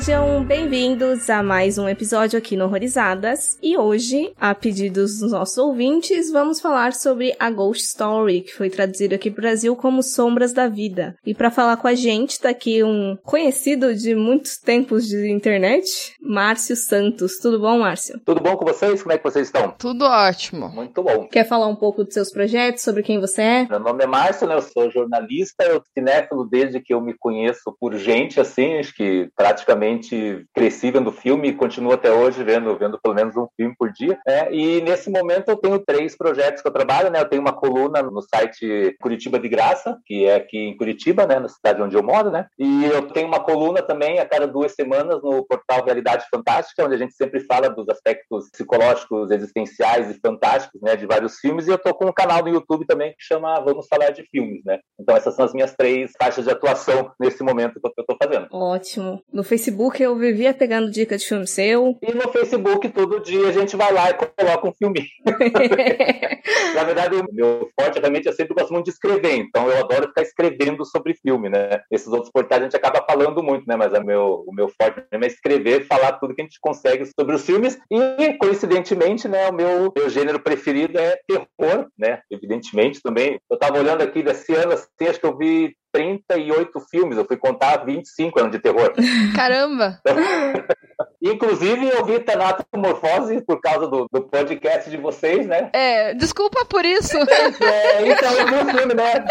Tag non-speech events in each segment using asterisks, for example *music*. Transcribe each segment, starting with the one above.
Sejam bem-vindos a mais um episódio aqui no Horrorizadas. E hoje, a pedidos dos nossos ouvintes, vamos falar sobre a Ghost Story, que foi traduzido aqui para o Brasil como Sombras da Vida. E para falar com a gente, tá aqui um conhecido de muitos tempos de internet, Márcio Santos. Tudo bom, Márcio? Tudo bom com vocês? Como é que vocês estão? Tudo ótimo. Muito bom. Quer falar um pouco dos seus projetos, sobre quem você é? Meu nome é Márcio, né? Eu sou jornalista, eu cinéfilo desde que eu me conheço por gente, assim, acho que praticamente praticamente cresci vendo filme e continuo até hoje vendo, vendo pelo menos um filme por dia. Né? E nesse momento eu tenho três projetos que eu trabalho, né? Eu tenho uma coluna no site Curitiba de Graça, que é aqui em Curitiba, né? Na cidade onde eu moro, né? E eu tenho uma coluna também a cada duas semanas no portal Realidade Fantástica, onde a gente sempre fala dos aspectos psicológicos, existenciais e fantásticos, né? De vários filmes. E eu tô com um canal no YouTube também que chama Vamos Falar de Filmes, né? Então essas são as minhas três faixas de atuação nesse momento que eu tô fazendo. Ótimo. No Facebook Facebook eu vivia pegando dica de filme seu. E no Facebook todo dia a gente vai lá e coloca um filme. *laughs* Na verdade, o meu forte realmente eu sempre gosto muito de escrever, então eu adoro ficar escrevendo sobre filme, né? Esses outros portais a gente acaba falando muito, né? Mas é meu, o meu forte mesmo é escrever, falar tudo que a gente consegue sobre os filmes. E, coincidentemente, né, o meu, meu gênero preferido é terror, né? Evidentemente também. Eu tava olhando aqui desse ano, assim, acho que eu vi 38 filmes, eu fui contar 25 eram de terror. Caramba! *laughs* Inclusive, eu vi Tanatomorfose por causa do, do podcast de vocês, né? É, desculpa por isso. É, então eu vi o filme, né?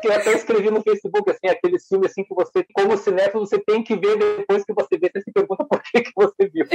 Que eu até escrevi no Facebook, assim, aquele filme assim que você, como cinéfilo, você tem que ver depois que você vê, você se pergunta por que, que você viu.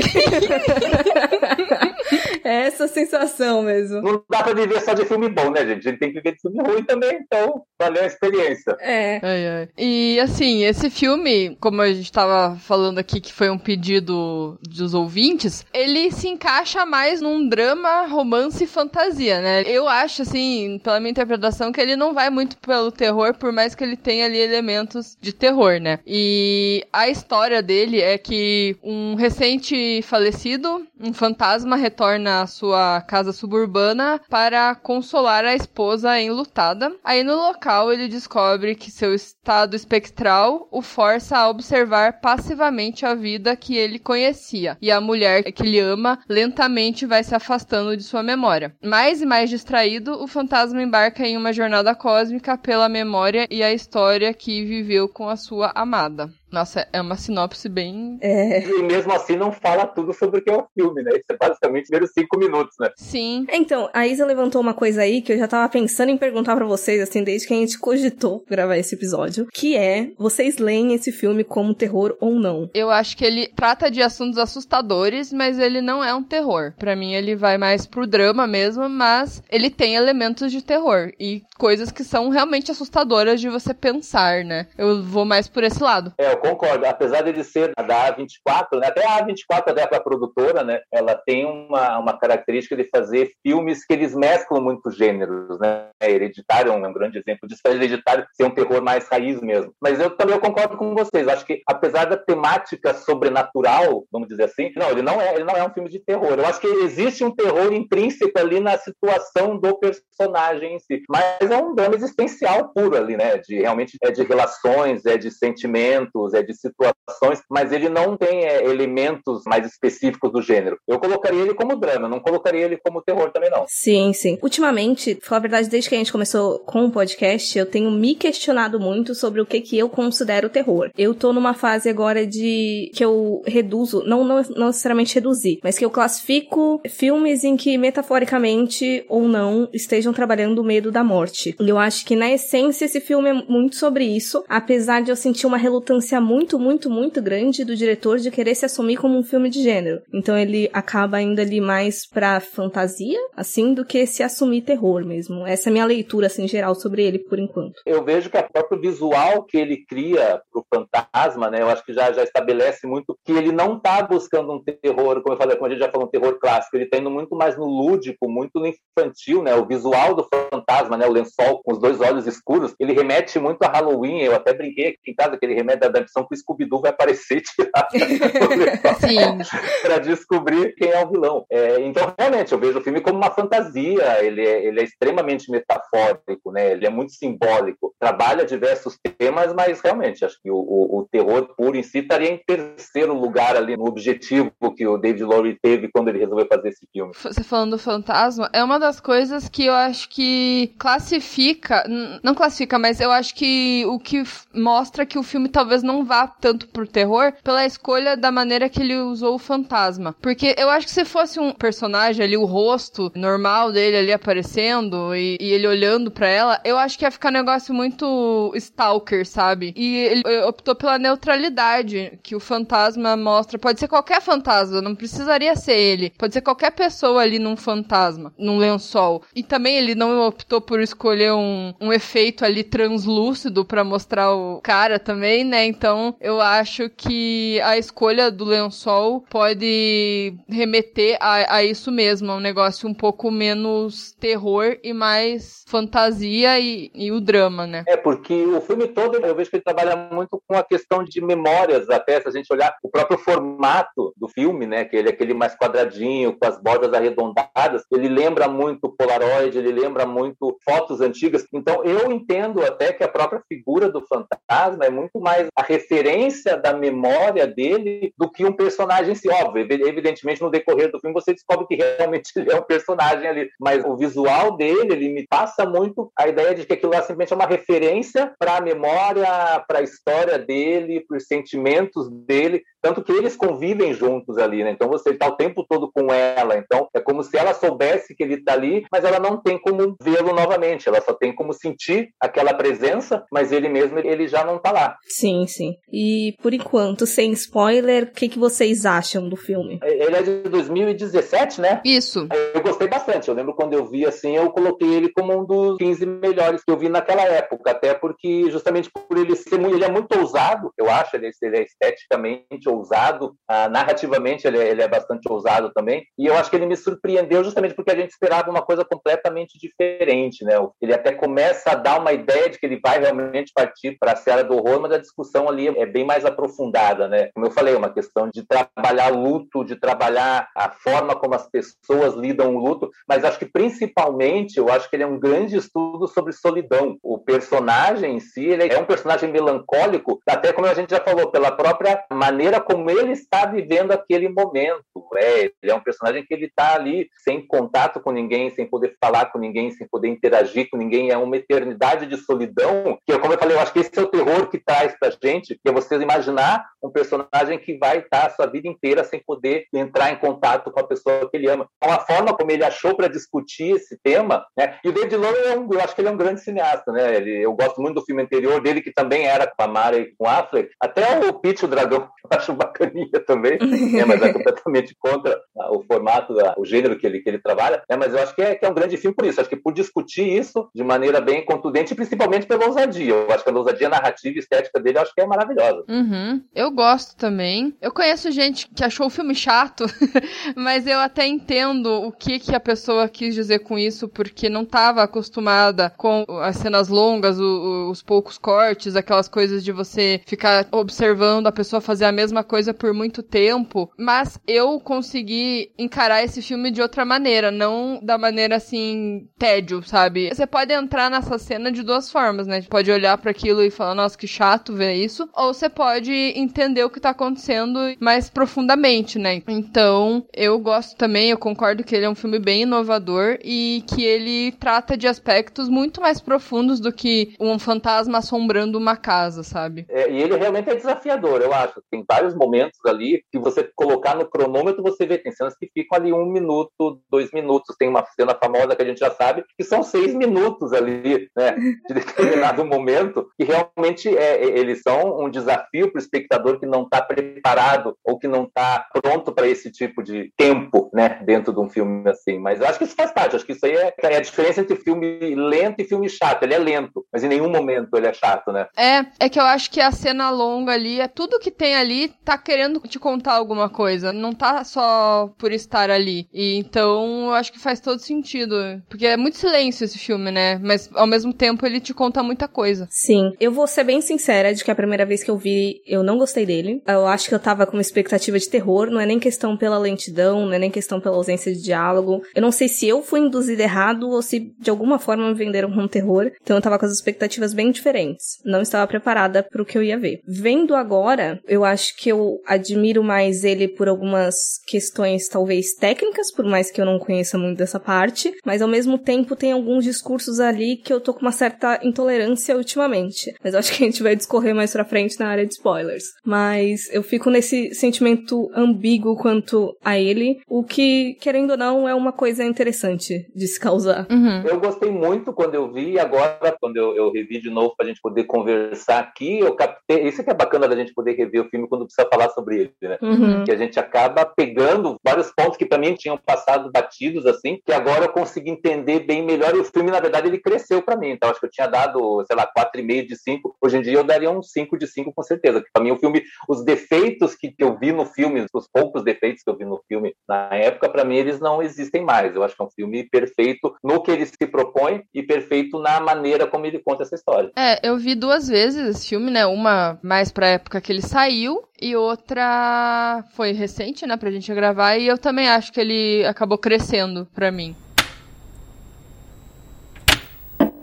é essa sensação mesmo. Não dá pra viver só de filme bom, né, gente? A gente tem que viver de filme ruim também, então valeu a experiência. É. Ai, ai. E assim, esse filme, como a gente tava falando aqui, que foi um pedido dos ouvintes, ele se encaixa mais num drama, romance e fantasia, né? Eu acho, assim, pela minha interpretação, que ele não vai muito pelo terror, por mais que ele tenha ali elementos de terror, né? E a história dele é que um recente falecido, um fantasma, retorna à sua casa suburbana para consolar a esposa enlutada. Aí no local ele descobre que seu estado espectral o força a observar passivamente a vida que ele conhecia. E a mulher que ele ama lentamente vai se afastando de sua memória. Mais e mais distraído, o fantasma embarca em uma jornada cósmica pela memória e a história que viveu com a sua amada. Nossa, é uma sinopse bem. É. E mesmo assim não fala tudo sobre o que é o filme, né? Isso é basicamente os primeiros cinco minutos, né? Sim. Então, a Isa levantou uma coisa aí que eu já tava pensando em perguntar para vocês, assim, desde que a gente cogitou gravar esse episódio, que é: vocês leem esse filme como terror ou não? Eu acho que ele trata de assuntos assustadores, mas ele não é um terror. Para mim, ele vai mais pro drama mesmo, mas ele tem elementos de terror e coisas que são realmente assustadoras de você pensar, né? Eu vou mais por esse lado. É, concordo. Apesar de ser da A24, né? até a A24, até a produtora, né? ela tem uma, uma característica de fazer filmes que eles mesclam muitos gêneros. Né? Hereditário é um grande exemplo disso. Hereditário ser um terror mais raiz mesmo. Mas eu também eu concordo com vocês. Acho que, apesar da temática sobrenatural, vamos dizer assim, não, ele não é, ele não é um filme de terror. Eu acho que existe um terror intrínseco ali na situação do personagem em si. Mas é um drama existencial puro ali, né? De realmente é de relações, é de sentimentos, é de situações, mas ele não tem é, elementos mais específicos do gênero. Eu colocaria ele como drama, não colocaria ele como terror também não. Sim, sim. Ultimamente, falar a verdade, desde que a gente começou com o podcast, eu tenho me questionado muito sobre o que que eu considero terror. Eu tô numa fase agora de que eu reduzo, não, não, não necessariamente reduzir, mas que eu classifico filmes em que metaforicamente ou não estejam trabalhando o medo da morte. Eu acho que na essência esse filme é muito sobre isso, apesar de eu sentir uma relutância muito, muito, muito grande do diretor de querer se assumir como um filme de gênero. Então ele acaba indo ali mais pra fantasia, assim, do que se assumir terror mesmo. Essa é a minha leitura, assim, geral sobre ele, por enquanto. Eu vejo que a próprio visual que ele cria pro fantasma, né, eu acho que já, já estabelece muito que ele não tá buscando um terror, como eu falei, como a gente já falou, um terror clássico, ele tá indo muito mais no lúdico, muito no infantil, né, o visual do fantasma, né, o lençol com os dois olhos escuros, ele remete muito a Halloween, eu até brinquei aqui em casa que ele remete a Dark que o Scooby-Doo vai aparecer *laughs* para descobrir quem é o vilão. É, então, realmente, eu vejo o filme como uma fantasia, ele é, ele é extremamente metafórico, né? ele é muito simbólico, trabalha diversos temas, mas realmente, acho que o, o, o terror puro em si estaria em terceiro lugar ali no objetivo que o David Lowery teve quando ele resolveu fazer esse filme. Você falando do fantasma, é uma das coisas que eu acho que classifica, não classifica, mas eu acho que o que mostra que o filme talvez não vá tanto pro terror pela escolha da maneira que ele usou o fantasma. Porque eu acho que se fosse um personagem ali, o rosto normal dele ali aparecendo e, e ele olhando para ela, eu acho que ia ficar um negócio muito stalker, sabe? E ele optou pela neutralidade que o fantasma mostra. Pode ser qualquer fantasma, não precisaria ser ele. Pode ser qualquer pessoa ali num fantasma, num lençol. E também ele não optou por escolher um, um efeito ali translúcido para mostrar o cara também, né? Então eu acho que a escolha do lençol pode remeter a, a isso mesmo, um negócio um pouco menos terror e mais fantasia e, e, o drama, né? É, porque o filme todo eu vejo que ele trabalha muito com a questão de memórias, até se a gente olhar o próprio formato do filme, né? Que ele é aquele mais quadradinho, com as bordas arredondadas, ele lembra muito Polaroid, ele lembra muito fotos antigas. Então eu entendo até que a própria figura do fantasma é muito mais a referência da memória dele do que um personagem em si. Óbvio, evidentemente, no decorrer do filme você descobre que *laughs* realmente ele é um personagem ali, mas o visual dele, ele me passa muito a ideia de que aquilo lá simplesmente é uma referência para a memória, para a história dele, para os sentimentos dele, tanto que eles convivem juntos ali, né? Então você está o tempo todo com ela, então é como se ela soubesse que ele está ali, mas ela não tem como vê-lo novamente, ela só tem como sentir aquela presença, mas ele mesmo ele já não está lá. Sim, sim. E por enquanto, sem spoiler, o que, que vocês acham do filme? Ele é de 2017, né? Isso. Eu gostei bastante. Eu lembro quando eu vi assim, eu coloquei ele como um dos 15 melhores que eu vi naquela época, até porque justamente por ele ser muito, ele é muito ousado, eu acho, ele, ele é esteticamente ousado, ah, narrativamente ele é, ele é bastante ousado também, e eu acho que ele me surpreendeu justamente porque a gente esperava uma coisa completamente diferente, né? Ele até começa a dar uma ideia de que ele vai realmente partir para a seara do horror, mas a discussão ali é bem mais aprofundada, né? Como eu falei, uma questão de trabalhar luto, de trabalhar a forma como as pessoas lidam o luto, mas acho que principalmente, eu acho que ele é um grande estudo sobre solidão. O personagem em si, ele é um personagem melancólico, até como a gente já falou, pela própria maneira como ele está vivendo aquele momento. É, ele é um personagem que ele está ali sem contato com ninguém, sem poder falar com ninguém, sem poder interagir com ninguém. É uma eternidade de solidão que, como eu falei, eu acho que esse é o terror que traz para gente, que é você imaginar um personagem que vai estar a sua vida inteira sem poder entrar em contato com a pessoa que ele ama. Então, a forma como ele achou para discutir esse tema, né? E o David Lowery, é um, eu acho que ele é um grande cineasta, né? Ele, eu gosto muito do filme anterior dele, que também era com a Mara e com o Affleck. Até o Pete, o Dragão, *laughs* eu acho bacaninha também, né? mas é *laughs* completamente contra o formato, o gênero que ele, que ele trabalha, né? Mas eu acho que é, que é um grande filme por isso. Acho que por discutir isso de maneira bem contundente, principalmente pela ousadia. Eu acho que a ousadia narrativa e estética dele, eu acho que é maravilhosa. Uhum. Eu gosto também. Eu conheço gente que achou o filme chato, *laughs* mas eu até entendo o que, que a pessoa quis dizer com isso, porque não estava acostumada com as cenas longas, o, os poucos cortes, aquelas coisas de você ficar observando a pessoa fazer a mesma coisa por muito tempo. Mas eu consegui encarar esse filme de outra maneira, não da maneira assim, tédio, sabe? Você pode entrar nessa cena de duas formas, né? Pode olhar para aquilo e falar, nossa, que chato ver isso. Ou você pode entender o que tá acontecendo mais profundamente, né? Então, eu gosto também, eu concordo que ele é um filme bem inovador e que ele trata de aspectos muito mais profundos do que um fantasma assombrando uma casa, sabe? É, e ele realmente é desafiador, eu acho. Tem vários momentos ali que você colocar no cronômetro, você vê, tem cenas que ficam ali um minuto, dois minutos. Tem uma cena famosa que a gente já sabe que são seis minutos ali, né? De *laughs* determinado momento, que realmente é, é eles são um desafio para o espectador que não está preparado ou que não está pronto para esse tipo de tempo, né? Dentro de um filme assim. Mas acho que isso faz parte. Acho que isso aí é, é a diferença entre filme lento e filme chato. Ele é lento, mas em nenhum momento ele é chato, né? É, é que eu acho que a cena longa ali, é tudo que tem ali tá querendo te contar alguma coisa, não tá só por estar ali. E então eu acho que faz todo sentido. Porque é muito silêncio esse filme, né? Mas ao mesmo tempo ele te conta muita coisa. Sim. Eu vou ser bem sincera de que a primeira vez que eu vi, eu não gostei dele. Eu acho que eu tava com uma expectativa de terror, não é nem questão pela lentidão, não é nem questão pela ausência de diálogo. Eu não sei se eu fui induzida errado ou se de alguma forma me venderam como terror. Então eu tava com as expectativas bem diferentes. Não estava preparada pro que eu ia ver. Vendo agora, eu acho que eu admiro mais ele por algumas questões talvez técnicas, por mais que eu não conheça muito dessa parte, mas ao mesmo tempo tem alguns discursos ali que eu tô com uma certa intolerância ultimamente. Mas eu acho que a gente vai discorrer mais pra frente na área de spoilers. Mas eu fico nesse sentimento ambíguo quanto a ele, o que, querendo ou não, é uma coisa interessante de se causar. Uhum. Eu gostei muito quando eu vi, e agora, quando eu, eu revi de novo pra gente poder conversar aqui, eu captei. Isso que é bacana da gente poder rever o filme quando precisa falar sobre ele, né? Uhum. Que a gente acaba pegando vários pontos que para mim tinham passado batidos, assim, que agora eu consegui entender bem melhor. E o filme, na verdade, ele cresceu para mim. Então, acho que eu tinha dado, sei lá, 4,5 de 5. Hoje em dia eu daria um 5 de 5 com certeza. Para mim, o filme, os defeitos que eu vi no filme, os poucos defeitos que eu vi no filme na época, para mim, eles não existem mais. Eu acho que é um filme perfeito no que ele se propõe e perfeito na maneira como ele conta essa história. É, eu vi duas vezes esse filme, né? Uma mais pra época que ele saiu e outra foi recente, né, pra gente gravar, e eu também acho que ele acabou crescendo pra mim.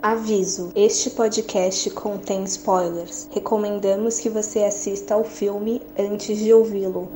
Aviso: este podcast contém spoilers. Recomendamos que você assista ao filme antes de ouvi-lo.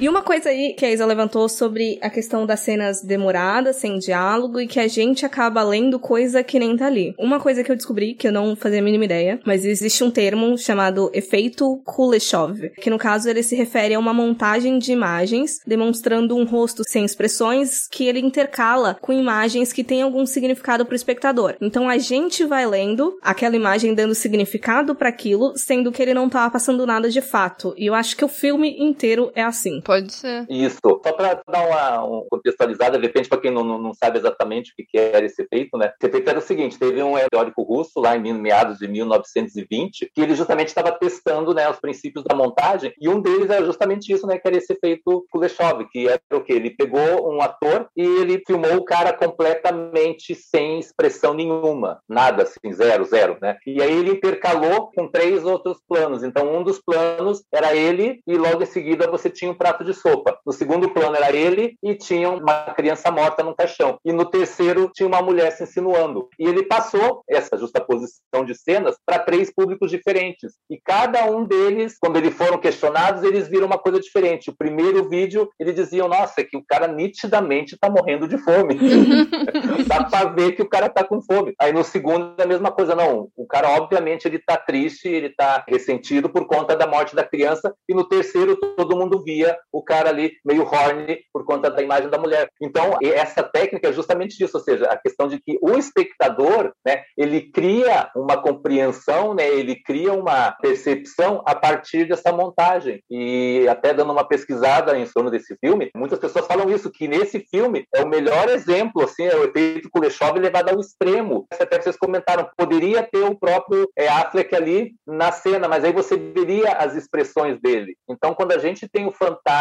E uma coisa aí que a Isa levantou sobre a questão das cenas demoradas, sem diálogo, e que a gente acaba lendo coisa que nem tá ali. Uma coisa que eu descobri, que eu não fazia a mínima ideia, mas existe um termo chamado efeito Kuleshov, que no caso ele se refere a uma montagem de imagens demonstrando um rosto sem expressões que ele intercala com imagens que têm algum significado pro espectador. Então a gente vai lendo aquela imagem dando significado para aquilo, sendo que ele não tava passando nada de fato. E eu acho que o filme inteiro é assim. Pode ser. Isso. Só para dar uma um contextualizada, de repente, para quem não, não, não, sabe exatamente o que, que era esse efeito, né? Esse efeito era o seguinte: teve um teórico russo, lá em meados de 1920, que ele justamente estava testando né, os princípios da montagem, e um deles era justamente isso, né? Que era esse efeito Kuleshov, que era o quê? Ele pegou um ator e ele filmou o cara completamente sem expressão nenhuma, nada, assim, zero, zero, né? E aí ele intercalou com três outros planos. Então, um dos planos era ele, e logo em seguida você tinha um prato de sopa. No segundo plano era ele e tinha uma criança morta no caixão. E no terceiro tinha uma mulher se insinuando. E ele passou essa justaposição de cenas para três públicos diferentes. E cada um deles, quando eles foram questionados, eles viram uma coisa diferente. O primeiro vídeo, eles diziam: Nossa, é que o cara nitidamente está morrendo de fome. *laughs* Dá para ver que o cara está com fome. Aí no segundo é a mesma coisa. Não, o cara, obviamente, ele está triste, ele está ressentido por conta da morte da criança. E no terceiro, todo mundo via o cara ali meio horny por conta da imagem da mulher. Então, essa técnica é justamente disso, ou seja, a questão de que o espectador, né, ele cria uma compreensão, né, ele cria uma percepção a partir dessa montagem. E até dando uma pesquisada em torno desse filme, muitas pessoas falam isso, que nesse filme é o melhor exemplo, assim, é o efeito Kuleshov levado ao extremo. Até vocês comentaram, poderia ter o próprio é, Affleck ali na cena, mas aí você veria as expressões dele. Então, quando a gente tem o fantasma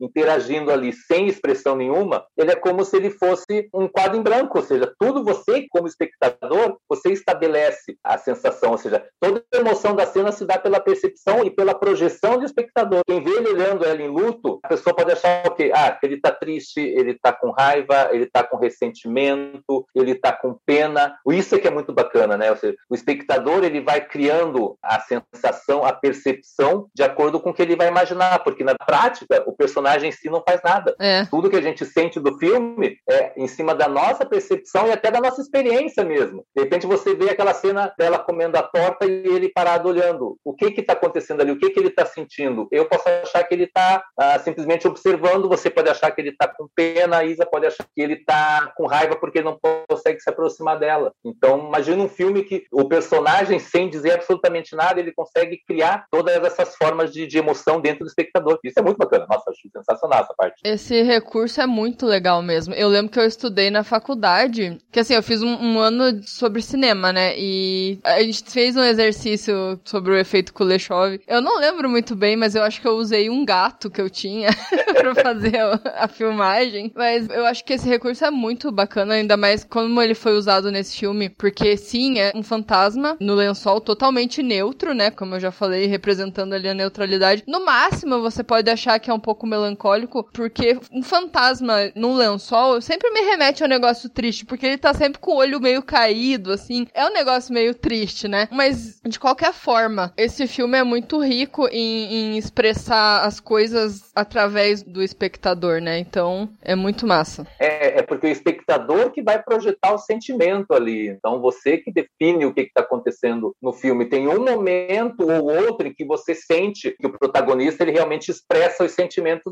interagindo ali sem expressão nenhuma, ele é como se ele fosse um quadro em branco, ou seja, tudo você, como espectador, você estabelece a sensação, ou seja, toda a emoção da cena se dá pela percepção e pela projeção do espectador. Quem vê ele olhando ela em luto, a pessoa pode achar o quê? Ah, ele está triste, ele está com raiva, ele está com ressentimento, ele está com pena. Isso é que é muito bacana, né? Ou seja, o espectador ele vai criando a sensação, a percepção de acordo com o que ele vai imaginar, porque na prática o personagem em si não faz nada. É. Tudo que a gente sente do filme é em cima da nossa percepção e até da nossa experiência mesmo. De repente você vê aquela cena dela comendo a torta e ele parado olhando. O que que está acontecendo ali? O que que ele está sentindo? Eu posso achar que ele está ah, simplesmente observando, você pode achar que ele está com pena, a Isa pode achar que ele está com raiva porque não consegue se aproximar dela. Então, imagina um filme que o personagem, sem dizer absolutamente nada, ele consegue criar todas essas formas de, de emoção dentro do espectador. Isso é muito bacana. Nossa, achei sensacional essa parte. Esse recurso é muito legal mesmo. Eu lembro que eu estudei na faculdade, que assim, eu fiz um, um ano sobre cinema, né? E a gente fez um exercício sobre o efeito Kuleshov. Eu não lembro muito bem, mas eu acho que eu usei um gato que eu tinha *laughs* pra fazer a, a filmagem. Mas eu acho que esse recurso é muito bacana, ainda mais como ele foi usado nesse filme, porque sim, é um fantasma no lençol totalmente neutro, né? Como eu já falei, representando ali a neutralidade. No máximo, você pode achar que é um pouco melancólico, porque um fantasma num lençol sempre me remete a um negócio triste, porque ele tá sempre com o olho meio caído, assim. É um negócio meio triste, né? Mas, de qualquer forma, esse filme é muito rico em, em expressar as coisas através do espectador, né? Então, é muito massa. É, é porque o espectador que vai projetar o sentimento ali. Então, você que define o que está acontecendo no filme. Tem um momento ou outro em que você sente que o protagonista ele realmente expressa os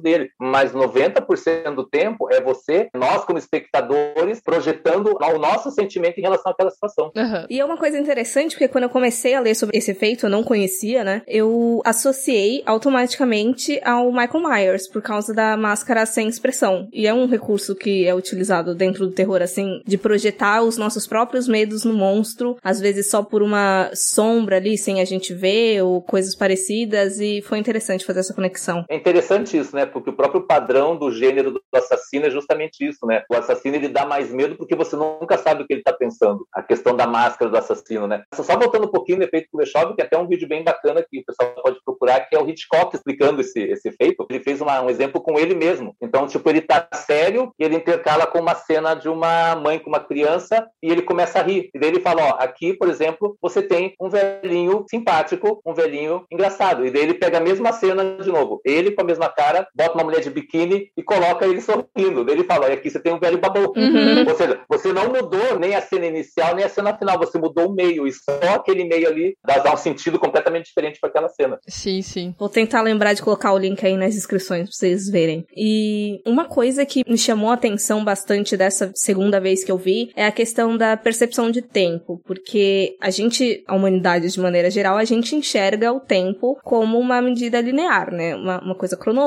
dele, mas 90% do tempo é você, nós como espectadores, projetando o nosso sentimento em relação àquela situação. Uhum. E é uma coisa interessante, porque quando eu comecei a ler sobre esse efeito, eu não conhecia, né? Eu associei automaticamente ao Michael Myers, por causa da máscara sem expressão. E é um recurso que é utilizado dentro do terror, assim, de projetar os nossos próprios medos no monstro, às vezes só por uma sombra ali, sem a gente ver, ou coisas parecidas, e foi interessante fazer essa conexão. É interessante isso, né? Porque o próprio padrão do gênero do assassino é justamente isso, né? O assassino ele dá mais medo porque você nunca sabe o que ele está pensando. A questão da máscara do assassino, né? Só voltando um pouquinho no efeito Kuleshov, que é até um vídeo bem bacana que o pessoal pode procurar, que é o Hitchcock explicando esse, esse efeito. Ele fez uma, um exemplo com ele mesmo. Então, tipo, ele tá sério e ele intercala com uma cena de uma mãe com uma criança e ele começa a rir. E daí ele fala, ó, aqui, por exemplo, você tem um velhinho simpático, um velhinho engraçado. E daí ele pega a mesma cena de novo. Ele com a mesma cara, bota uma mulher de biquíni e coloca ele sorrindo. Ele fala, ó, aqui você tem um velho babou. Uhum. Ou seja, você não mudou nem a cena inicial, nem a cena final. Você mudou o meio. E só aquele meio ali dá um sentido completamente diferente para aquela cena. Sim, sim. Vou tentar lembrar de colocar o link aí nas inscrições pra vocês verem. E uma coisa que me chamou a atenção bastante dessa segunda vez que eu vi é a questão da percepção de tempo, porque a gente, a humanidade de maneira geral, a gente enxerga o tempo como uma medida linear, né? Uma, uma coisa cronológica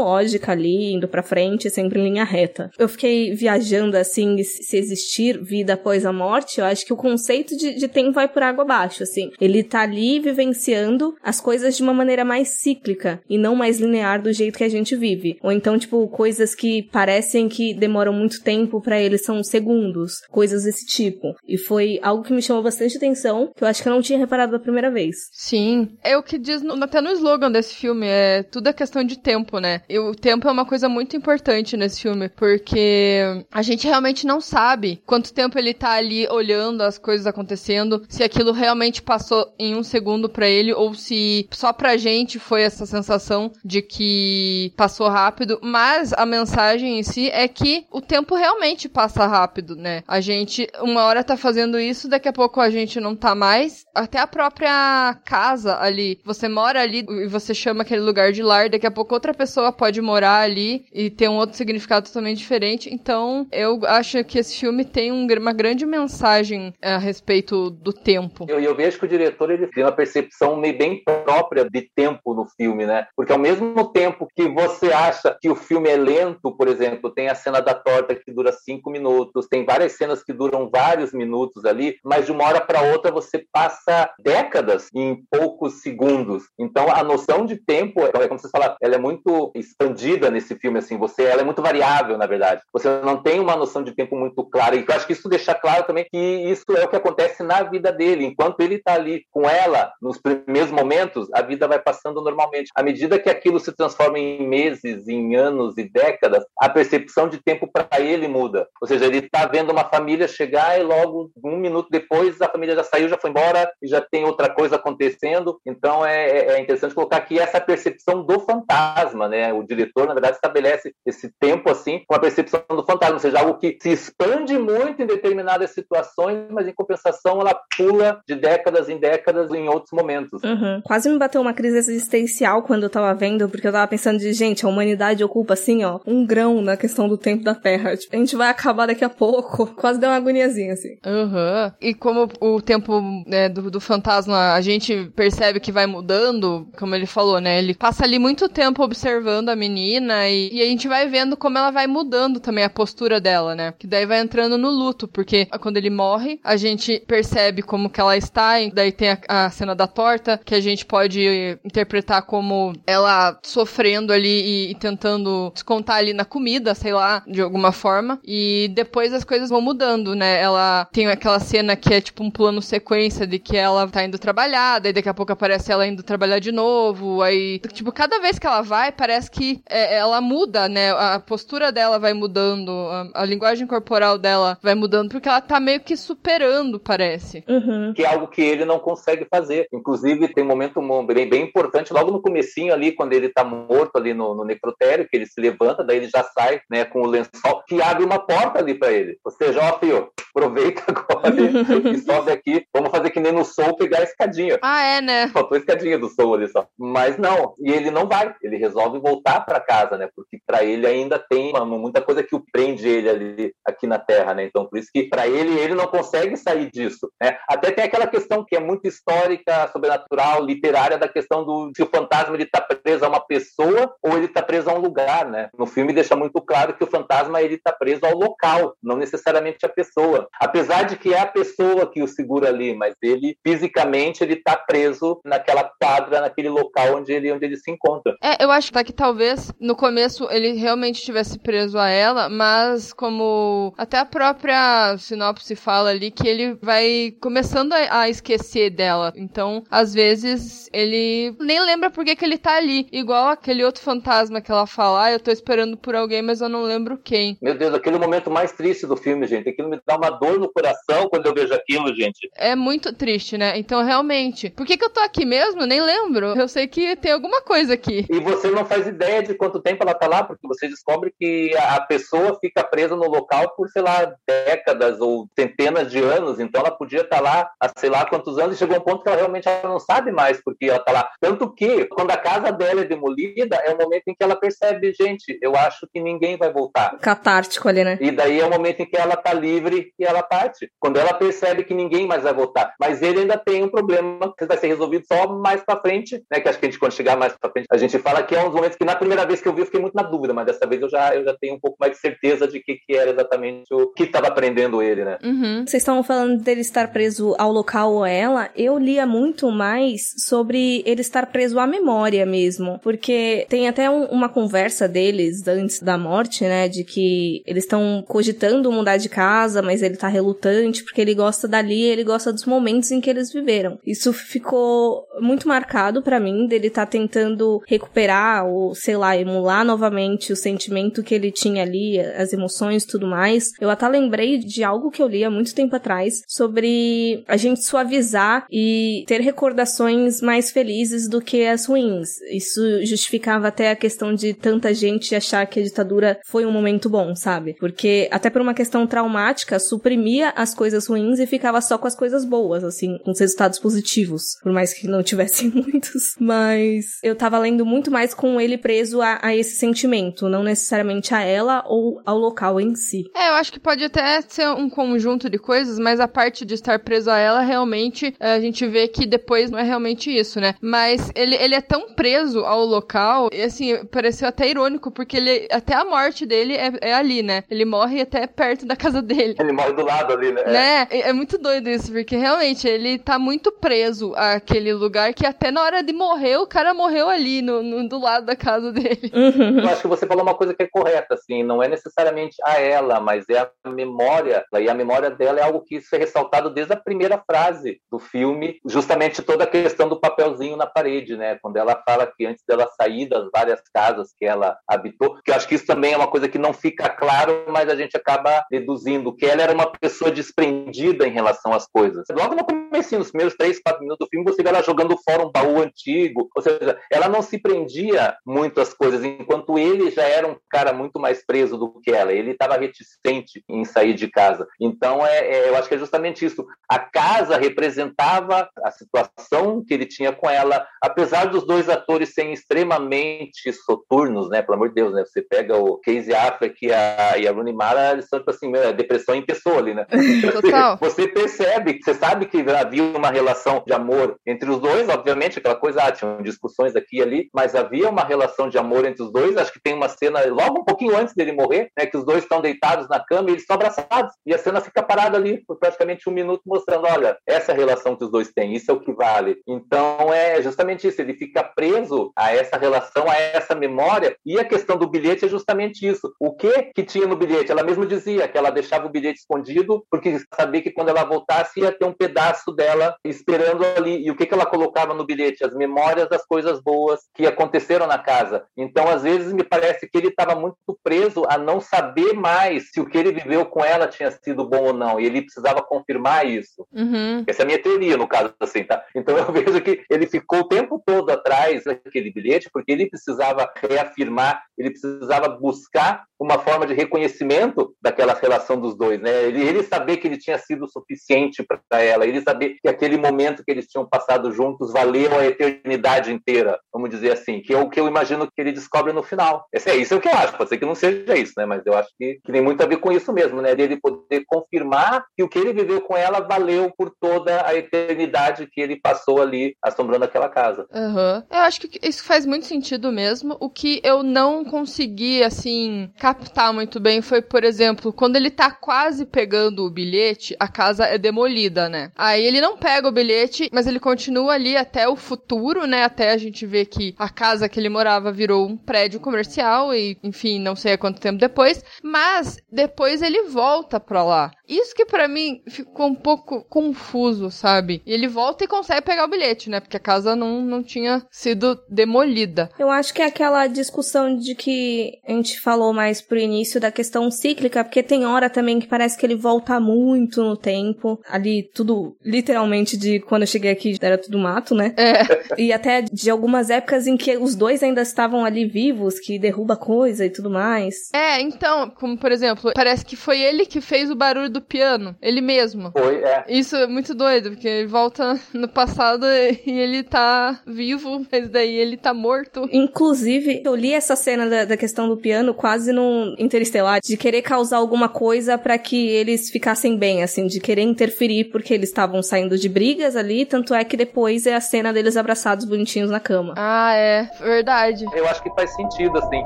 ali, indo para frente, sempre em linha reta. Eu fiquei viajando assim, se existir vida após a morte, eu acho que o conceito de, de tempo vai por água abaixo, assim. Ele tá ali vivenciando as coisas de uma maneira mais cíclica e não mais linear do jeito que a gente vive. Ou então, tipo, coisas que parecem que demoram muito tempo para eles são segundos, coisas desse tipo. E foi algo que me chamou bastante atenção, que eu acho que eu não tinha reparado da primeira vez. Sim. É o que diz no, até no slogan desse filme, é tudo é questão de tempo, né? O tempo é uma coisa muito importante nesse filme, porque a gente realmente não sabe quanto tempo ele tá ali olhando as coisas acontecendo, se aquilo realmente passou em um segundo para ele ou se só pra gente foi essa sensação de que passou rápido, mas a mensagem em si é que o tempo realmente passa rápido, né? A gente uma hora tá fazendo isso, daqui a pouco a gente não tá mais. Até a própria casa ali, você mora ali e você chama aquele lugar de lar, daqui a pouco outra pessoa pode morar ali e ter um outro significado totalmente diferente. Então, eu acho que esse filme tem um, uma grande mensagem a respeito do tempo. Eu, eu vejo que o diretor ele tem uma percepção meio bem própria de tempo no filme, né? Porque ao mesmo tempo que você acha que o filme é lento, por exemplo, tem a cena da torta que dura cinco minutos, tem várias cenas que duram vários minutos ali, mas de uma hora para outra você passa décadas em poucos segundos. Então a noção de tempo, é como você fala, ela é muito expandida nesse filme, assim, você, ela é muito variável, na verdade. Você não tem uma noção de tempo muito clara. E eu acho que isso deixa claro também que isso é o que acontece na vida dele. Enquanto ele está ali com ela, nos primeiros momentos, a vida vai passando normalmente. À medida que aquilo se transforma em meses, em anos e décadas, a percepção de tempo para ele muda. Ou seja, ele está vendo uma família chegar e logo um minuto depois a família já saiu, já foi embora e já tem outra coisa acontecendo. Então é, é, é interessante colocar aqui essa percepção do fantasma, né? O diretor, na verdade, estabelece esse tempo assim com a percepção do fantasma, ou seja, algo que se expande muito em determinadas situações, mas em compensação ela pula de décadas em décadas em outros momentos. Uhum. Quase me bateu uma crise existencial quando eu tava vendo, porque eu tava pensando de, gente, a humanidade ocupa assim, ó, um grão na questão do tempo da Terra. Tipo, a gente vai acabar daqui a pouco. *laughs* Quase deu uma agoniazinha, assim. Uhum. E como o tempo né, do, do fantasma, a gente percebe que vai mudando, como ele falou, né? Ele passa ali muito tempo observando a menina e, e, a gente vai vendo como ela vai mudando também a postura dela, né? Que daí vai entrando no luto, porque quando ele morre, a gente percebe como que ela está, e daí tem a, a cena da torta, que a gente pode interpretar como ela sofrendo ali e, e tentando descontar ali na comida, sei lá, de alguma forma. E depois as coisas vão mudando, né? Ela tem aquela cena que é tipo um plano sequência de que ela tá indo trabalhar, daí daqui a pouco aparece ela indo trabalhar de novo, aí, tipo, cada vez que ela vai, parece que é, ela muda, né? A postura dela vai mudando, a, a, linguagem corporal dela vai mudando, porque ela tá meio que superando, parece. Uhum. Que é algo que ele não consegue fazer. Inclusive, tem um momento bem, bem importante, logo no comecinho ali, quando ele tá morto ali no, no necrotério, que ele se levanta, daí ele já sai, né, com o lençol, que abre uma porta ali para ele. Ou seja, ó, filho, aproveita *laughs* agora *laughs* e sobe aqui. Vamos fazer que nem no Soul pegar a escadinha. Ah, é, né? Faltou a escadinha do Soul ali só. Mas não, e ele não vai. Ele resolve voltar para casa, né? Porque para ele ainda tem uma, muita coisa que o prende ele ali aqui na Terra, né? Então por isso que para ele ele não consegue sair disso, né? Até tem aquela questão que é muito histórica, sobrenatural, literária da questão do se o fantasma ele tá preso a uma pessoa ou ele tá preso a um lugar, né? No filme deixa muito claro que o fantasma ele tá preso ao local, não necessariamente a pessoa. Apesar de que é a pessoa que o segura ali, mas ele fisicamente ele tá preso naquela quadra, naquele local onde ele onde ele se encontra. É, eu acho tá, que talvez no começo ele realmente estivesse preso a ela, mas como até a própria sinopse fala ali que ele vai começando a, a esquecer dela. Então, às vezes ele nem lembra por que, que ele tá ali, igual aquele outro fantasma que ela fala, ah, eu tô esperando por alguém, mas eu não lembro quem. Meu Deus, aquele momento mais triste do filme, gente. Aquilo me dá uma dor no coração quando eu vejo aquilo, gente. É muito triste, né? Então, realmente, por que, que eu tô aqui mesmo? Nem lembro. Eu sei que tem alguma coisa aqui. E você não faz ideia de quanto tempo ela tá lá, porque você descobre que a pessoa fica presa no local por, sei lá, décadas ou centenas de anos. Então, ela podia estar tá lá há sei lá quantos anos e chegou um ponto que ela realmente ela não sabe mais porque ela tá lá. Tanto que, quando a casa dela é demolida, é o momento em que ela percebe, gente, eu acho que ninguém vai voltar. Catártico ali, né? E daí é o momento em que ela tá livre e ela parte. Quando ela percebe que ninguém mais vai voltar. Mas ele ainda tem um problema que vai ser resolvido só mais pra frente, né? Que acho que a gente, quando chegar mais pra frente, a gente fala que é um dos momentos que na primeira vez que eu vi eu fiquei muito na dúvida, mas dessa vez eu já, eu já tenho um pouco mais de certeza de que, que era exatamente o que estava prendendo ele, né? Uhum. Vocês estavam falando dele estar preso ao local ou ela. Eu lia muito mais sobre ele estar preso à memória mesmo. Porque tem até um, uma conversa deles antes da morte, né? De que eles estão cogitando mudar de casa, mas ele tá relutante porque ele gosta dali, ele gosta dos momentos em que eles viveram. Isso ficou muito marcado para mim, dele tá tentando recuperar sei lá, emular novamente o sentimento que ele tinha ali, as emoções tudo mais. Eu até lembrei de algo que eu li há muito tempo atrás sobre a gente suavizar e ter recordações mais felizes do que as ruins. Isso justificava até a questão de tanta gente achar que a ditadura foi um momento bom, sabe? Porque até por uma questão traumática, suprimia as coisas ruins e ficava só com as coisas boas, assim, com os resultados positivos. Por mais que não tivessem *laughs* muitos. Mas eu tava lendo muito mais com ele preso a, a esse sentimento, não necessariamente a ela ou ao local em si. É, eu acho que pode até ser um conjunto de coisas, mas a parte de estar preso a ela, realmente, a gente vê que depois não é realmente isso, né? Mas ele, ele é tão preso ao local, e assim, pareceu até irônico, porque ele, até a morte dele é, é ali, né? Ele morre até perto da casa dele. Ele morre do lado ali, né? né? É, é muito doido isso, porque realmente ele tá muito preso àquele lugar que até na hora de morrer, o cara morreu ali, no, no do lado da casa dele. Uhum. Eu acho que você falou uma coisa que é correta, assim, não é necessariamente a ela, mas é a memória, e a memória dela é algo que isso é ressaltado desde a primeira frase do filme, justamente toda a questão do papelzinho na parede, né? Quando ela fala que antes dela sair das várias casas que ela habitou, que eu acho que isso também é uma coisa que não fica claro, mas a gente acaba deduzindo que ela era uma pessoa desprendida em relação às coisas. Logo no começo, nos primeiros três, quatro minutos do filme, você vê ela jogando fora um baú antigo, ou seja, ela não se prendia muito às coisas, enquanto ele já era um cara muito mais preso do que ela. Ele estava reticente em sair de casa. Então, é, é, eu acho que é justamente isso. A casa representava a situação que ele tinha com ela, apesar dos dois atores serem extremamente soturnos, né? Pelo amor de Deus, né? Você pega o Casey Affleck e a, e a Rooney Mara, eles são, tipo assim, é depressão em pessoa ali, né? *laughs* Total. Você percebe, você sabe que havia uma relação de amor entre os dois, obviamente, aquela coisa, ah, tinham discussões aqui e ali, mas havia uma relação relação de amor entre os dois. Acho que tem uma cena logo um pouquinho antes dele morrer, né, que os dois estão deitados na cama e eles estão abraçados. E a cena fica parada ali por praticamente um minuto mostrando, olha, essa é relação que os dois têm, isso é o que vale. Então é justamente isso, ele fica preso a essa relação, a essa memória. E a questão do bilhete é justamente isso. O que que tinha no bilhete? Ela mesma dizia que ela deixava o bilhete escondido porque sabia que quando ela voltasse ia ter um pedaço dela esperando ali. E o que que ela colocava no bilhete? As memórias das coisas boas que aconteceram na casa. Então, às vezes me parece que ele estava muito preso a não saber mais se o que ele viveu com ela tinha sido bom ou não. E ele precisava confirmar isso. Uhum. Essa é a minha teoria, no caso, assim, tá? Então *laughs* eu vejo que ele ficou o tempo todo atrás daquele bilhete, porque ele precisava reafirmar, ele precisava buscar uma forma de reconhecimento daquela relação dos dois, né? Ele, ele saber que ele tinha sido suficiente para ela, ele saber que aquele momento que eles tinham passado juntos valeu a eternidade inteira, vamos dizer assim, que é o que eu imagino que ele descobre no final. Esse é isso é o que eu acho, pode ser que não seja isso, né? Mas eu acho que, que tem muito a ver com isso mesmo, né? De ele poder confirmar que o que ele viveu com ela valeu por toda a eternidade que ele passou ali assombrando aquela casa. Uhum. Eu acho que isso faz muito sentido mesmo. O que eu não consegui, assim, captar muito bem foi, por exemplo, quando ele tá quase pegando o bilhete, a casa é demolida, né? Aí ele não pega o bilhete, mas ele continua ali até o futuro, né? Até a gente ver que a casa que ele morava virou um prédio comercial e, enfim, não sei há quanto tempo depois. Mas depois ele volta pra lá. Isso que para mim ficou um pouco confuso, sabe? E ele volta e consegue pegar o bilhete, né? Porque a casa não, não tinha sido demolida. Eu acho que é aquela discussão de que a gente falou mais pro início da questão cíclica, porque tem hora também que parece que ele volta muito no tempo. Ali, tudo, literalmente, de quando eu cheguei aqui era tudo mato, né? É. E até de algumas épocas em que os dois ainda estavam ali vivos, que derruba coisa e tudo mais. É, então, como por exemplo, parece que foi ele que fez o barulho do piano, ele mesmo. Foi, é. Isso é muito doido, porque ele volta no passado *laughs* e ele tá vivo, mas daí ele tá morto. Inclusive, eu li essa cena da, da questão do piano quase num interestelar, de querer causar alguma coisa para que eles ficassem bem, assim, de querer interferir porque eles estavam saindo de brigas ali, tanto é que depois é a cena deles abraçados bonitinhos na cama. Ah, é, verdade. Eu acho que faz sentido, assim.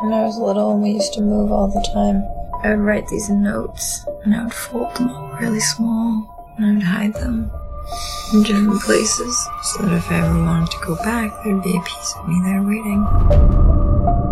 When I was little and we used to move all the time, I would write these notes and I would fold them up really small and I would hide them in different places so that if I ever wanted to go back, there'd be a piece of me there waiting.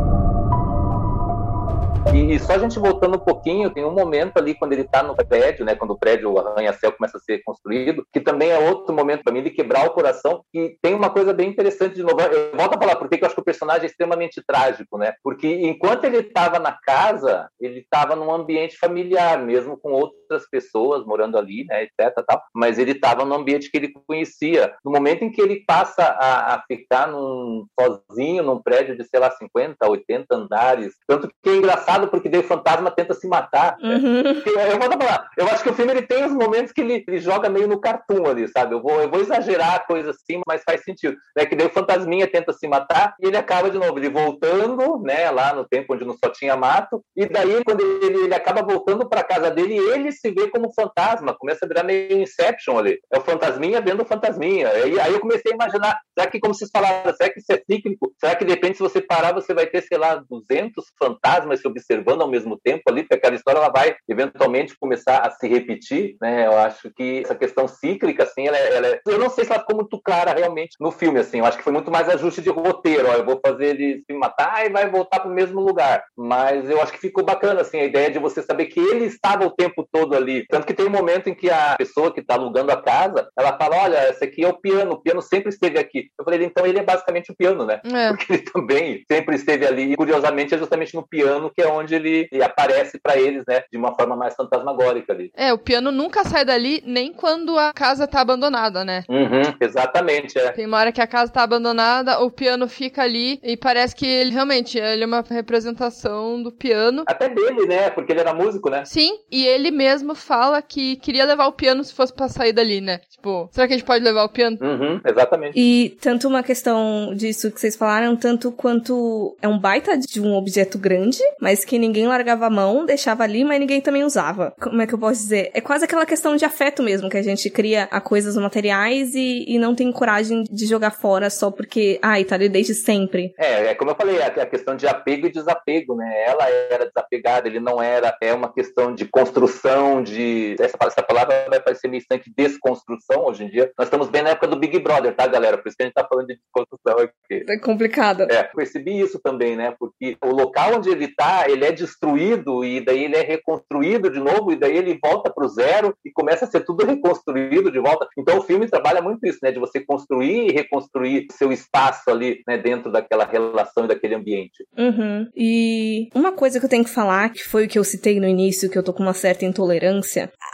E, e só a gente voltando um pouquinho, tem um momento ali quando ele está no prédio, né, quando o prédio, arranha-céu começa a ser construído, que também é outro momento para mim de quebrar o coração, e tem uma coisa bem interessante de novo. Eu volto a falar porque eu acho que o personagem é extremamente trágico, né? Porque enquanto ele estava na casa, ele estava num ambiente familiar, mesmo com outras pessoas morando ali, né, etc, tal, mas ele estava num ambiente que ele conhecia. No momento em que ele passa a, a ficar num, sozinho num prédio de, sei lá, 50, 80 andares, tanto que é engraçado porque daí o fantasma tenta se matar. Uhum. Eu, *laughs* eu vou falar, eu acho que o filme ele tem os momentos que ele, ele joga meio no cartoon ali, sabe? Eu vou, eu vou exagerar a coisa assim, mas faz sentido. Né? Que daí o fantasminha tenta se matar e ele acaba de novo, ele voltando, né, lá no tempo onde não só tinha mato, e daí quando ele, ele acaba voltando para casa dele, ele se vê como fantasma, começa a virar meio Inception ali. É o fantasminha vendo o fantasminha. E aí eu comecei a imaginar, será que, como vocês falaram, será que isso é cíclico? Será que de repente, se você parar, você vai ter, sei lá, 200 fantasmas se observando ao mesmo tempo ali, porque aquela história ela vai eventualmente começar a se repetir, né? Eu acho que essa questão cíclica, assim, ela, é, ela é... eu não sei se ela ficou muito clara realmente no filme, assim. Eu acho que foi muito mais ajuste de roteiro. Ó, eu vou fazer ele se matar e vai voltar para o mesmo lugar. Mas eu acho que ficou bacana, assim, a ideia de você saber que ele estava o tempo todo ali. Tanto que tem um momento em que a pessoa que está alugando a casa, ela fala, olha, esse aqui é o piano, o piano sempre esteve aqui. Eu falei, então ele é basicamente o piano, né? É. Porque ele também sempre esteve ali. E curiosamente é justamente no piano que é onde ele, ele aparece para eles, né? De uma forma mais fantasmagórica ali. É, o piano nunca sai dali, nem quando a casa tá abandonada, né? Uhum, exatamente, é. Tem uma hora que a casa tá abandonada, o piano fica ali e parece que ele realmente ele é uma representação do piano. Até dele, né? Porque ele era músico, né? Sim, e ele mesmo fala que queria levar o piano se fosse pra sair dali, né? Tipo, será que a gente pode levar o piano? Uhum, exatamente. E tanto uma questão disso que vocês falaram, tanto quanto é um baita de um objeto grande, mas que ninguém ninguém largava a mão, deixava ali, mas ninguém também usava. Como é que eu posso dizer? É quase aquela questão de afeto mesmo, que a gente cria a coisas materiais e, e não tem coragem de jogar fora só porque, ai, tá ali desde sempre. É, é como eu falei, a, a questão de apego e desapego, né? Ela era desapegada, ele não era. É uma questão de construção, de. Essa, essa palavra vai parecer meio estranha, desconstrução hoje em dia. Nós estamos bem na época do Big Brother, tá, galera? Por isso que a gente tá falando de desconstrução aqui. É complicado. É, percebi isso também, né? Porque o local onde ele tá, ele é destruído e daí ele é reconstruído de novo e daí ele volta pro zero e começa a ser tudo reconstruído de volta. Então o filme trabalha muito isso, né? De você construir e reconstruir seu espaço ali, né? Dentro daquela relação e daquele ambiente. Uhum. E uma coisa que eu tenho que falar, que foi o que eu citei no início, que eu tô com uma certa intolerância,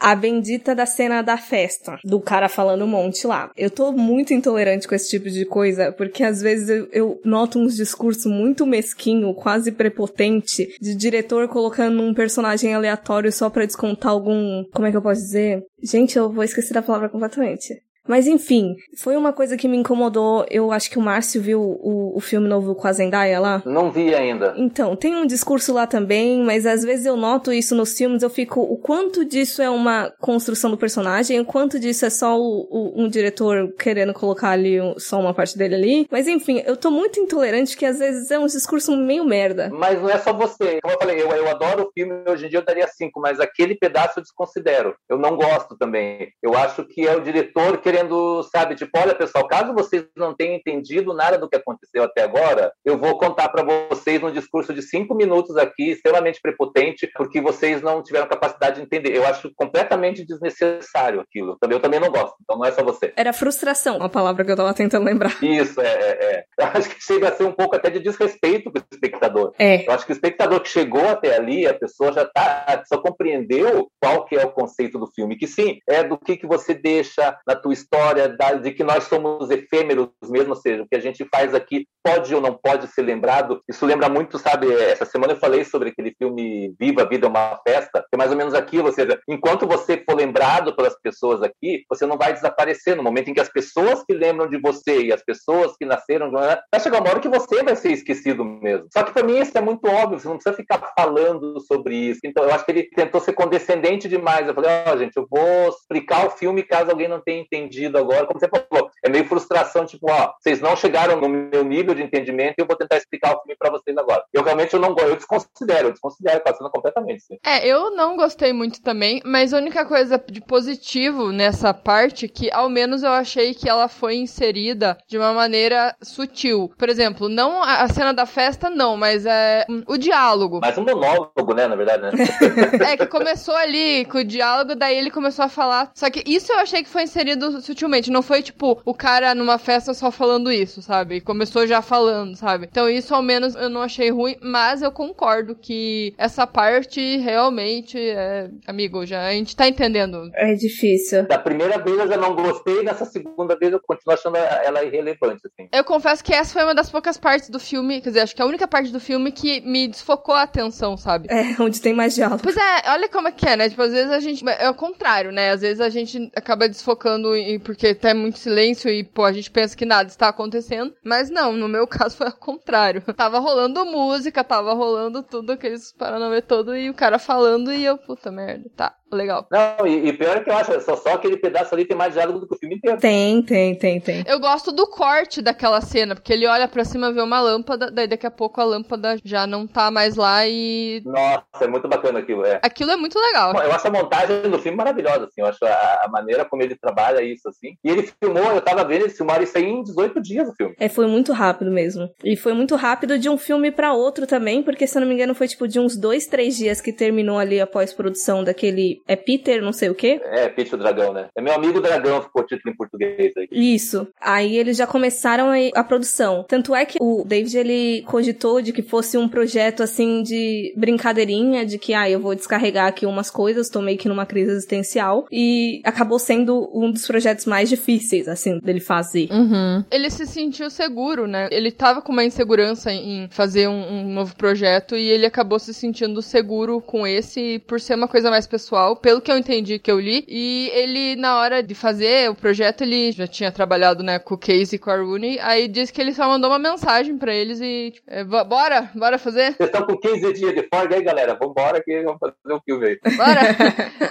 a bendita da cena da festa, do cara falando um monte lá. Eu tô muito intolerante com esse tipo de coisa, porque às vezes eu, eu noto uns discursos muito mesquinho, quase prepotente, de diretor colocando um personagem aleatório só pra descontar algum. Como é que eu posso dizer? Gente, eu vou esquecer a palavra completamente. Mas enfim, foi uma coisa que me incomodou. Eu acho que o Márcio viu o, o filme novo com a Zendaya lá. Não vi ainda. Então, tem um discurso lá também, mas às vezes eu noto isso nos filmes, eu fico, o quanto disso é uma construção do personagem, o quanto disso é só o, o, um diretor querendo colocar ali só uma parte dele ali. Mas enfim, eu tô muito intolerante que às vezes é um discurso meio merda. Mas não é só você. Como eu falei, eu, eu adoro o filme, hoje em dia eu daria cinco, mas aquele pedaço eu desconsidero. Eu não gosto também. Eu acho que é o diretor querendo querendo, sabe, tipo, olha pessoal, caso vocês não tenham entendido nada do que aconteceu até agora, eu vou contar para vocês um discurso de cinco minutos aqui, extremamente prepotente, porque vocês não tiveram capacidade de entender. Eu acho completamente desnecessário aquilo. Eu também não gosto, então não é só você. Era frustração, a palavra que eu tava tentando lembrar. Isso, é, é, é. Eu acho que chega a ser um pouco até de desrespeito com o espectador. É. Eu acho que o espectador que chegou até ali, a pessoa já tá, só compreendeu qual que é o conceito do filme, que sim, é do que, que você deixa na tua história história da, de que nós somos efêmeros mesmo, ou seja, o que a gente faz aqui pode ou não pode ser lembrado. Isso lembra muito, sabe, essa semana eu falei sobre aquele filme Viva, a Vida é uma Festa, que é mais ou menos aquilo, ou seja, enquanto você for lembrado pelas pessoas aqui, você não vai desaparecer. No momento em que as pessoas que lembram de você e as pessoas que nasceram, vai chegar uma hora que você vai ser esquecido mesmo. Só que para mim isso é muito óbvio, você não precisa ficar falando sobre isso. Então eu acho que ele tentou ser condescendente demais. Eu falei, ó, oh, gente, eu vou explicar o filme caso alguém não tenha entendido entendido agora, como você falou, é meio frustração, tipo, ó, vocês não chegaram no meu nível de entendimento e eu vou tentar explicar o filme para vocês agora. Eu realmente eu não eu desconsidero, eu desconsidero a cena completamente. Sim. É, eu não gostei muito também, mas a única coisa de positivo nessa parte que ao menos eu achei que ela foi inserida de uma maneira sutil. Por exemplo, não a cena da festa não, mas é o diálogo. Mas um monólogo, né, na verdade, né? *laughs* é que começou ali com o diálogo, daí ele começou a falar. Só que isso eu achei que foi inserido sutilmente. Não foi, tipo, o cara numa festa só falando isso, sabe? Começou já falando, sabe? Então isso, ao menos, eu não achei ruim, mas eu concordo que essa parte realmente é... Amigo, já a gente tá entendendo. É difícil. Da primeira vez eu já não gostei, nessa segunda vez eu continuo achando ela irrelevante, assim. Eu confesso que essa foi uma das poucas partes do filme, quer dizer, acho que é a única parte do filme que me desfocou a atenção, sabe? É, onde tem mais diálogo. Pois é, olha como é que é, né? Tipo, às vezes a gente. É o contrário, né? Às vezes a gente acaba desfocando em porque tá muito silêncio e, pô, a gente pensa que nada está acontecendo. Mas não, no meu *laughs* caso foi ao contrário. Tava rolando música, tava rolando tudo, aqueles paranauê todo, e o cara falando, e eu, puta merda, tá legal. Não, e, e, pior é que eu acho, só, só aquele pedaço ali tem mais diálogo do que o filme inteiro. Tem, tem, tem, tem. Eu gosto do corte daquela cena, porque ele olha pra cima, vê uma lâmpada, daí daqui a pouco a lâmpada já não tá mais lá e... Nossa, é muito bacana aquilo, é. Aquilo é muito legal. Eu acho a montagem do filme maravilhosa, assim, eu acho a, a maneira como ele trabalha isso, assim. E ele filmou, eu tava vendo, eles filmaram isso aí em 18 dias, o filme. É, foi muito rápido mesmo. E foi muito rápido de um filme para outro também, porque se eu não me engano foi tipo de uns dois, três dias que terminou ali a pós-produção daquele... É Peter, não sei o quê. É, Peter o Dragão, né? É meu amigo Dragão, ficou título em português aí. Isso. Aí eles já começaram a, a, produção. Tanto é que o David, ele cogitou de que fosse um projeto, assim, de brincadeirinha, de que, ah, eu vou descarregar aqui umas coisas, tô meio que numa crise existencial. E acabou sendo um dos projetos mais difíceis, assim, dele fazer. Uhum. Ele se sentiu seguro, né? Ele tava com uma insegurança em fazer um, um novo projeto e ele acabou se sentindo seguro com esse, por ser uma coisa mais pessoal tal, pelo que eu entendi que eu li. E ele, na hora de fazer o projeto, ele já tinha trabalhado, né, com o Casey e com a Rooney. Aí disse que ele só mandou uma mensagem pra eles e, tipo, é, bora, bora fazer? Vocês estão com 15 dias de folga aí, galera? Vambora que vamos fazer o um filme aí. Bora!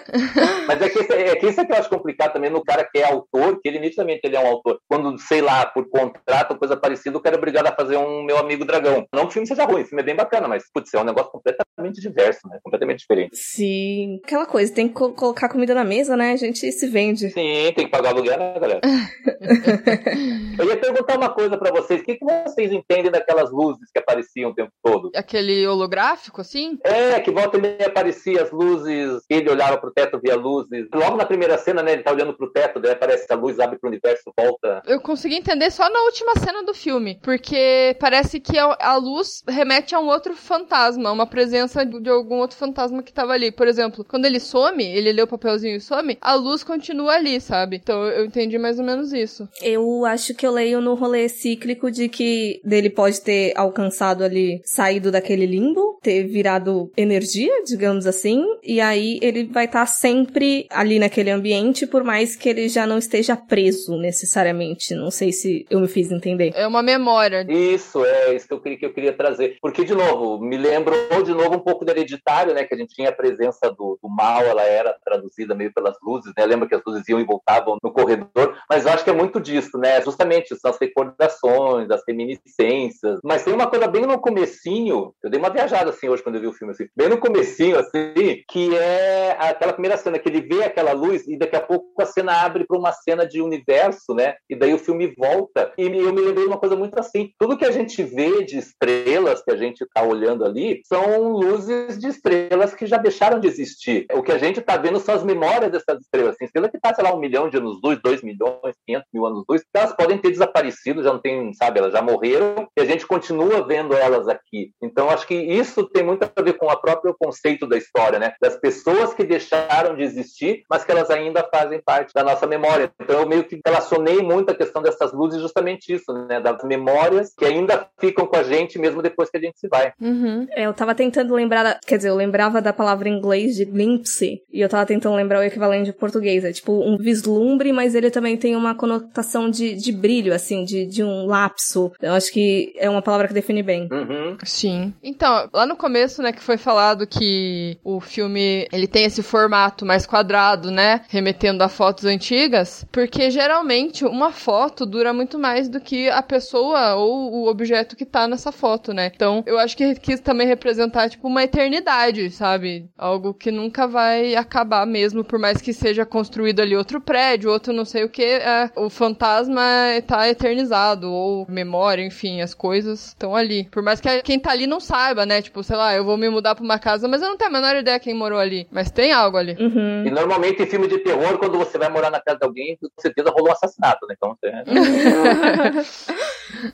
*laughs* Mas é que, é que isso é que eu acho complicado também no cara que é autor, que ele nitidamente ele é um autor. Quando, sei lá, por contrato ou coisa parecida, o cara é obrigado a fazer um Meu Amigo Dragão. Não que o filme seja ruim, o filme é bem bacana, mas, putz, é um negócio completamente diverso, né? Completamente diferente. Sim. Aquela coisa, tem que co colocar comida na mesa, né? A gente se vende. Sim, tem que pagar aluguel, né, galera? *laughs* eu ia perguntar uma coisa para vocês. O que, que vocês entendem daquelas luzes que apareciam o tempo todo? Aquele holográfico, assim? É, que volta e meia aparecia as luzes, ele olhava pro teto, via luzes. Logo na primeira cena, né, ele tá olhando pro teto, daí aparece a luz, abre pro universo, volta. Eu consegui entender só na última cena do filme, porque parece que a luz remete a um outro fantasma, uma presença de algum outro fantasma que tava ali. Por exemplo, quando ele some, ele lê o papelzinho e some, a luz continua ali, sabe? Então eu entendi mais ou menos isso. Eu acho que eu leio no rolê cíclico de que dele pode ter alcançado ali, saído daquele limbo, ter virado energia, digamos assim, e aí ele vai estar tá sempre ali naquele ambiente, por mais que ele já não esteja preso necessariamente. Não sei se eu me fiz entender. É uma memória. Isso, é isso que eu queria, que eu queria trazer. Porque, de novo, me lembrou de novo um pouco do hereditário, né? Que a gente tinha a presença do, do mal, ela era traduzida meio pelas luzes, né? Lembra que as luzes iam e voltavam no corredor, mas eu acho que é muito disso, né? Justamente, as recordações, as reminiscências. Mas tem uma coisa bem no comecinho, eu dei uma viajada assim hoje quando eu vi o filme, assim, bem no comecinho, assim, que é aquela primeira cena que ele vê aquela luz e daqui a pouco a cena abre para uma cena de universo, né? E daí o filme volta. E eu me lembrei de uma coisa muito assim, tudo que a gente vê de estrelas que a gente está olhando ali são luzes de estrelas que já deixaram de existir. O que a gente está vendo são as memórias dessas estrelas. Assim, estrela que está, sei lá, um milhão de anos luz, dois milhões, quinhentos mil anos luz, elas podem ter desaparecido, já não tem, sabe, elas já morreram e a gente continua vendo elas aqui. Então, acho que isso tem muito a ver com o próprio conceito da história, né? Das pessoas que deixaram de existir, mas que elas ainda fazem parte da nossa memória. Então, eu meio que relacionei muito a questão dessas luzes justamente isso, né? Das memórias que ainda ficam com a gente mesmo depois que a gente se vai. Uhum. É, eu tava tentando lembrar, quer dizer, eu lembrava da palavra em inglês de glimpse, e eu tava tentando lembrar o equivalente de português. É tipo um vislumbre, mas ele também tem uma conotação de, de brilho, assim, de, de um lapso. Eu acho que é uma palavra que define bem. Uhum. Sim. Então, lá no começo, né, que foi falado que o filme, ele tem esse formato mais quadrado, né, remetendo a fotos antigas, porque geralmente uma foto dura muito mais do que a pessoa ou o objeto que tá nessa foto, né? Então, eu acho que quis também representar, tipo, uma eternidade, sabe? Algo que nunca vai acabar mesmo, por mais que seja construído ali outro prédio, outro não sei o que, é, o fantasma tá eternizado, ou memória, enfim, as coisas estão ali. Por mais que quem tá ali não saiba, né? Tipo, sei lá, eu vou me mudar pra uma casa, mas eu não tenho a menor ideia quem morou ali. Mas tem algo ali. Uhum. E normalmente em filme de terror, quando você vai morar na casa de alguém, com certeza rolou um assassinato, né? Então você. *laughs*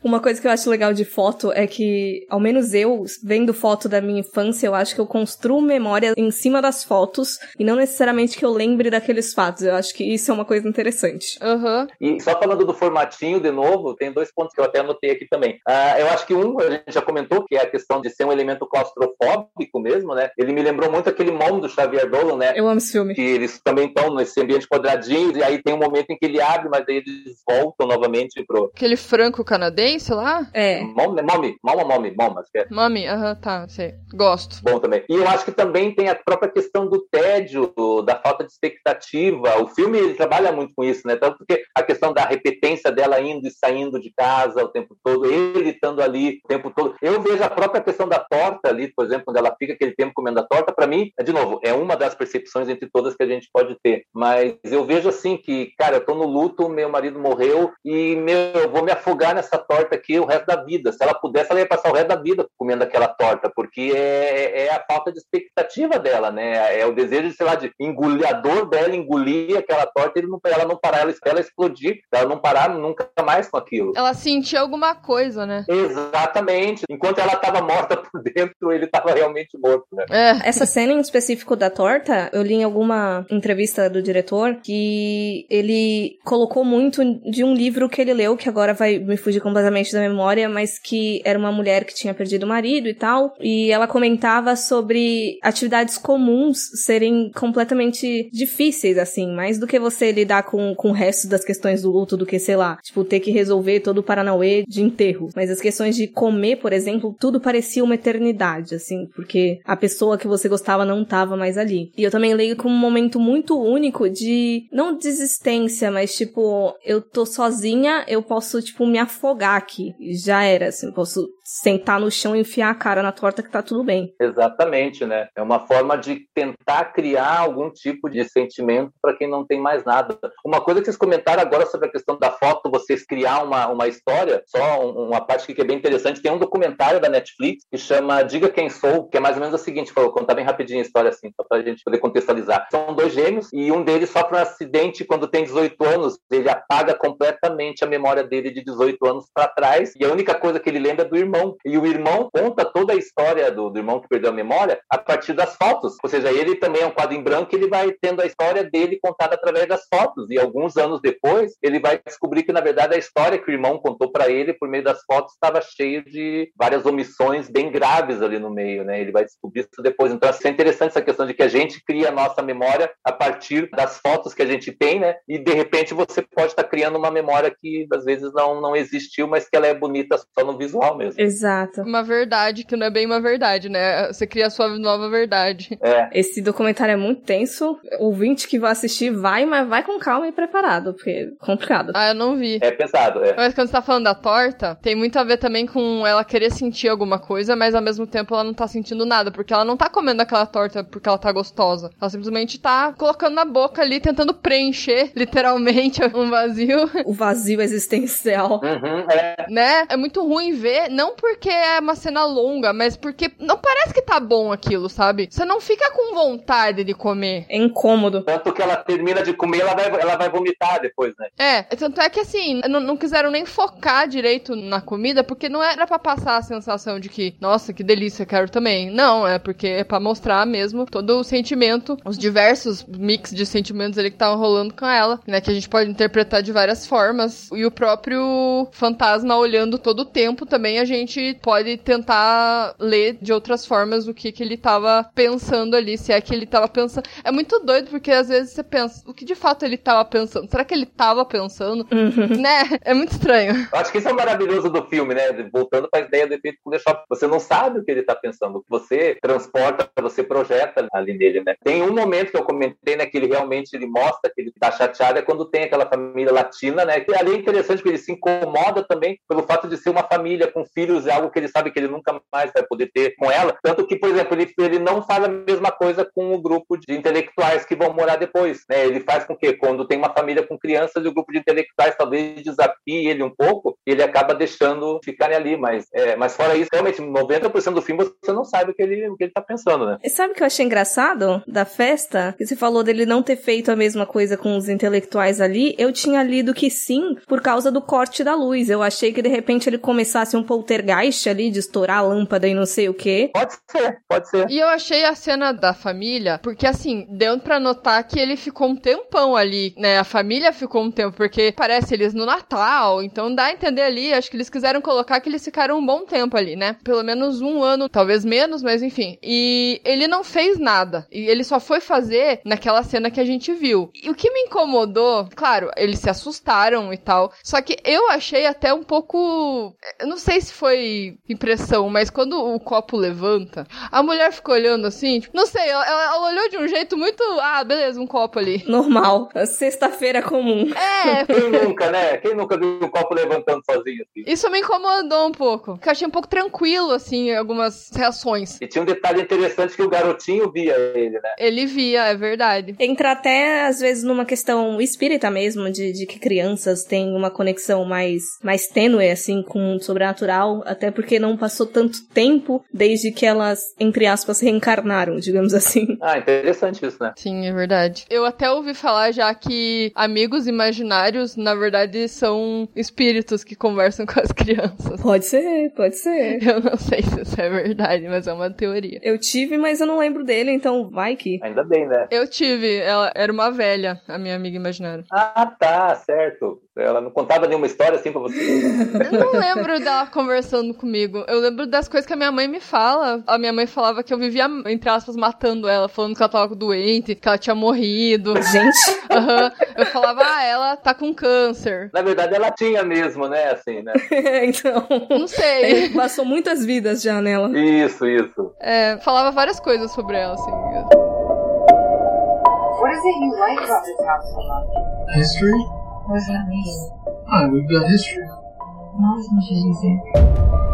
Uma coisa que eu acho legal de foto é que, ao menos eu, vendo foto da minha infância, eu acho que eu construo memória em cima das fotos e não necessariamente que eu lembre daqueles fatos. Eu acho que isso é uma coisa interessante. Uhum. E só falando do formatinho de novo, tem dois pontos que eu até anotei aqui também. Uh, eu acho que um, a gente já comentou, que é a questão de ser um elemento claustrofóbico mesmo, né? Ele me lembrou muito aquele mom do Xavier Dolan, né? Eu amo esse filme. Que eles também estão nesse ambiente quadradinho, e aí tem um momento em que ele abre, mas aí eles voltam novamente pro. Aquele franco canadense lá? É. Mom, Mommy, Mama Mommy, Mom, acho que é. Mommy, aham, uh -huh, tá, sei. Gosto. Bom também. E eu acho que também tem a própria questão do tédio, da falta de expectativa. O filme ele trabalha muito com isso, né? Tanto porque a questão da repetência dela indo e saindo de casa o tempo todo, ele estando ali o tempo todo. Eu vejo a própria questão da torta ali, por exemplo, quando ela fica aquele tempo comendo a torta, para mim, é, de novo, é uma das percepções entre todas que a gente pode ter. Mas eu vejo assim que, cara, eu tô no luto, meu marido morreu e meu, eu vou me afogar nessa torta aqui o resto da vida. Se ela pudesse, ela ia passar o resto da vida comendo aquela torta, porque é, é a falta de expectativa dela, né? É o desejo, sei lá, de engolir a dor dela, engolir aquela torta e não, ela não parar, ela, ela explodir, ela não parar nunca mais com aquilo. Ela sentia alguma coisa, né? Exatamente. Enquanto ela estava morta por dentro, dentro ele estava realmente morto, né? É. Essa cena em específico da torta, eu li em alguma entrevista do diretor que ele colocou muito de um livro que ele leu, que agora vai me fugir completamente da memória, mas que era uma mulher que tinha perdido o marido e tal, e ela comentava sobre atividades comuns serem completamente difíceis, assim, mais do que você lidar com, com o resto das questões do luto, do que, sei lá, tipo, ter que resolver todo o Paranauê de enterro. Mas as questões de comer, por exemplo, tudo parecia uma eternidade, assim, porque a pessoa que você gostava não tava mais ali. E eu também leio como um momento muito único de, não desistência, mas tipo, eu tô sozinha, eu posso, tipo, me afogar aqui. Já era, assim, posso sentar no chão e enfiar a cara na torta que tá tudo bem. Exatamente, né? É uma forma de tentar criar algum tipo de sentimento para quem não tem mais nada. Uma coisa que vocês comentaram agora sobre a questão da foto, vocês criar uma, uma história, só uma parte que é bem interessante, tem um documentário da Netflix que chama Diga Quem Sou, que é mais ou menos o seguinte, vou contar bem rapidinho a história assim, só pra gente poder contextualizar. São dois gêmeos e um deles sofre um acidente quando tem 18 anos, ele apaga completamente a memória dele de 18 anos para trás e a única coisa que ele lembra é do irmão irmão. E o irmão conta toda a história do, do, irmão que perdeu a memória a partir das fotos. Ou seja, ele também é um quadro em branco, ele vai tendo a história dele contada através das fotos. E alguns anos depois, ele vai descobrir que, na verdade, a história que o irmão contou para ele por meio das fotos estava cheia de várias omissões bem graves ali no meio, né? Ele vai descobrir isso depois. Então, é interessante essa questão de que a gente cria a nossa memória a partir das fotos que a gente tem, né? E, de repente, você pode estar criando uma memória que, às vezes, não, não existiu, mas que ela é bonita só no visual mesmo. Exato. Uma verdade que não é bem uma verdade, né? Você cria a sua nova verdade. É. Esse documentário é muito tenso. O ouvinte que vai assistir vai, mas vai com calma e preparado, porque é complicado. Ah, eu não vi. É pesado, é. Mas quando você tá falando da torta, tem muito a ver também com ela querer sentir alguma coisa, mas ao mesmo tempo ela não tá sentindo nada, porque ela não tá comendo aquela torta porque ela tá gostosa. Ela simplesmente tá colocando na boca ali, tentando preencher, *laughs* literalmente, um vazio. O vazio existencial. Uhum, é. Né? É muito ruim ver, não porque é uma cena longa, mas porque não parece que tá bom aquilo, sabe? Você não fica com vontade de comer. É incômodo. Tanto que ela termina de comer, ela vai, ela vai vomitar depois, né? É, tanto é que assim, não, não quiseram nem focar direito na comida, porque não era para passar a sensação de que, nossa, que delícia, quero também. Não, é porque é pra mostrar mesmo todo o sentimento, os diversos mix de sentimentos ali que estavam rolando com ela, né? Que a gente pode interpretar de várias formas. E o próprio fantasma olhando todo o tempo também, a gente pode tentar ler de outras formas o que, que ele tava pensando ali, se é que ele tava pensando. É muito doido, porque às vezes você pensa, o que de fato ele tava pensando? Será que ele tava pensando? Uhum. Né? É muito estranho. Eu acho que isso é o maravilhoso do filme, né? Voltando para a ideia do efeito Photoshop. Você não sabe o que ele tá pensando, o que você transporta, você projeta ali nele, né? Tem um momento que eu comentei, né, que ele realmente ele mostra que ele tá chateado, é quando tem aquela família latina, né? Que ali é interessante que ele se incomoda também pelo fato de ser uma família com filhos, é algo que ele sabe que ele nunca mais vai poder ter com ela. Tanto que, por exemplo, ele, ele não faz a mesma coisa com o grupo de intelectuais que vão morar depois. Né? Ele faz com que, quando tem uma família com crianças e o grupo de intelectuais talvez desafie ele um pouco, ele acaba deixando ficarem ali. Mas, é, mas fora isso, realmente, 90% do filme você não sabe o que ele, o que ele tá pensando, né? E sabe o que eu achei engraçado da festa? Que você falou dele não ter feito a mesma coisa com os intelectuais ali. Eu tinha lido que sim, por causa do corte da luz. Eu achei que de repente ele começasse um poltergeist ali de estourar a lâmpada e não sei o quê. Pode ser, pode ser. E eu achei a cena da família, porque assim, deu pra notar que ele ficou um tempão ali, né? A família ficou um tempo, porque parece eles no Natal, então dá a entender ali, acho que eles quiseram colocar que eles ficaram um bom tempo ali, né? Pelo menos um ano, talvez menos, mas enfim. E ele não fez nada. E ele só foi fazer naquela cena que a gente viu. E o que me incomodou, claro, eles se assustaram e tal. Só que eu achei até um pouco. Eu não sei se foi impressão, mas quando o copo levanta, a mulher ficou olhando assim, tipo, não sei, ela, ela olhou de um jeito muito. Ah, beleza, um copo ali. Normal. Sexta-feira comum. É. *laughs* Quem nunca, né? Quem nunca viu um copo levantando sozinho assim? Isso me incomodou um pouco. Porque eu achei um pouco tranquilo, assim, algumas reações. E tinha um detalhe interessante que o garotinho via ele, né? Ele via, é verdade. Entra até, às vezes, numa questão espírita mesmo, de, de que crianças têm uma conexão mais, mais tênue, assim, com o sobrenatural. Até porque não passou tanto tempo desde que elas, entre aspas, reencarnaram, digamos assim. *laughs* Ah, interessante isso, né? Sim, é verdade. Eu até ouvi falar já que amigos imaginários, na verdade, são espíritos que conversam *laughs* com as crianças. Pode ser, pode ser. *laughs* Eu não sei se isso é verdade, mas é uma teoria. Eu tive, mas eu não lembro dele, então vai que. Ainda bem, né? Eu tive, ela era uma velha, a minha amiga imaginária. Ah, tá, certo. Ela não contava nenhuma história assim pra você? Eu não lembro dela conversando comigo. Eu lembro das coisas que a minha mãe me fala. A minha mãe falava que eu vivia, entre aspas, matando ela, falando que ela tava doente, que ela tinha morrido. Gente. Aham. Eu falava, ah, ela tá com câncer. Na verdade, ela tinha mesmo, né? Assim, né? *laughs* então. Não sei. Passou muitas vidas já nela. Isso, isso. É, falava várias coisas sobre ela, assim. What is it you like about this house so much? History? What does that mean? Ah, we've got history. Not as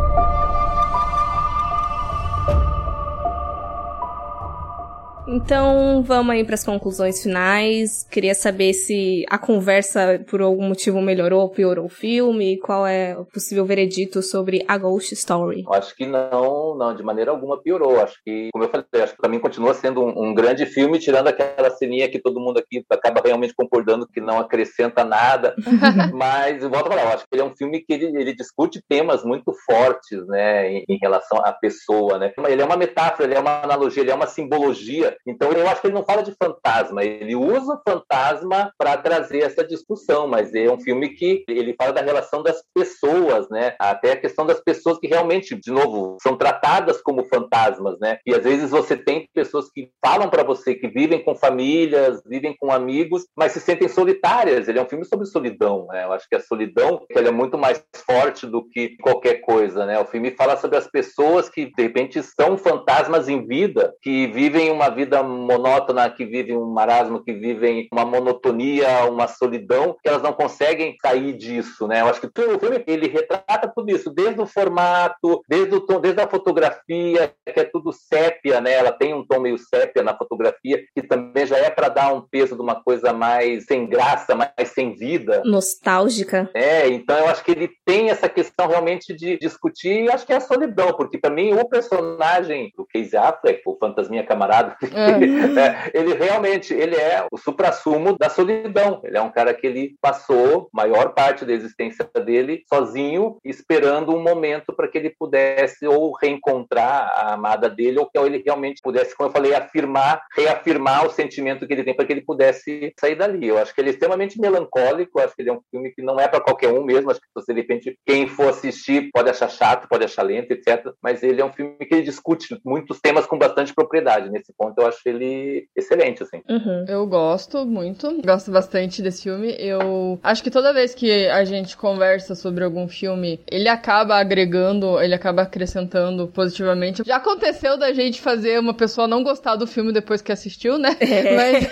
Então, vamos aí para as conclusões finais. Queria saber se a conversa por algum motivo melhorou ou piorou o filme, qual é o possível veredito sobre a Ghost Story. Acho que não, não, de maneira alguma piorou. Acho que, como eu falei, acho que pra mim continua sendo um, um grande filme, tirando aquela ceninha que todo mundo aqui acaba realmente concordando que não acrescenta nada. *laughs* Mas, volto a falar, eu acho que ele é um filme que ele, ele discute temas muito fortes, né, em, em relação à pessoa, né. Ele é uma metáfora, ele é uma analogia, ele é uma simbologia. Então, eu acho que ele não fala de fantasma, ele usa o fantasma para trazer essa discussão, mas é um filme que ele fala da relação das pessoas, né, até a questão das pessoas que realmente, de novo, são tratadas como fantasmas, né, e às vezes você tem pessoas que falam para você que vivem com famílias, vivem com amigos, mas se sentem solitárias. Ele é um filme sobre solidão, né? Eu acho que a solidão ela é muito mais forte do que qualquer coisa, né? O filme fala sobre as pessoas que de repente são fantasmas em vida, que vivem uma vida monótona, que vivem um marasmo, que vivem uma monotonia, uma solidão, que elas não conseguem sair disso, né? Eu acho que o filme ele retrata tudo isso, desde o formato, desde o tom, desde a fotografia, que é tudo sépia, né? Ela tem um tom meio sépia na fotografia, que também já é para dar um peso de uma coisa mais sem graça, mais sem vida. Nostálgica. É, então eu acho que ele tem essa questão realmente de discutir, e acho que é a solidão, porque para mim o personagem do Casey Affleck, o fantasminha camarada, *laughs* *laughs* é, ele realmente ele é o suprassumo da solidão. Ele é um cara que ele passou maior parte da existência dele sozinho, esperando um momento para que ele pudesse ou reencontrar a amada dele, ou que ele realmente pudesse, como eu falei, afirmar, reafirmar o sentimento que ele tem para que ele pudesse sair dali. Eu acho que ele é extremamente melancólico, acho que ele é um filme que não é para qualquer um mesmo, acho que você, de repente, quem for assistir pode achar chato, pode achar lento, etc. Mas ele é um filme que ele discute muitos temas com bastante propriedade. Nesse ponto, eu acho ele excelente, assim. Uhum. Eu gosto muito, gosto bastante desse filme. Eu acho que toda vez que a gente conversa sobre algum filme, ele acaba agregando, ele acaba acrescentando positivamente. Já aconteceu da gente fazer uma pessoa não gostar do filme depois que assistiu, né? *laughs* Mas,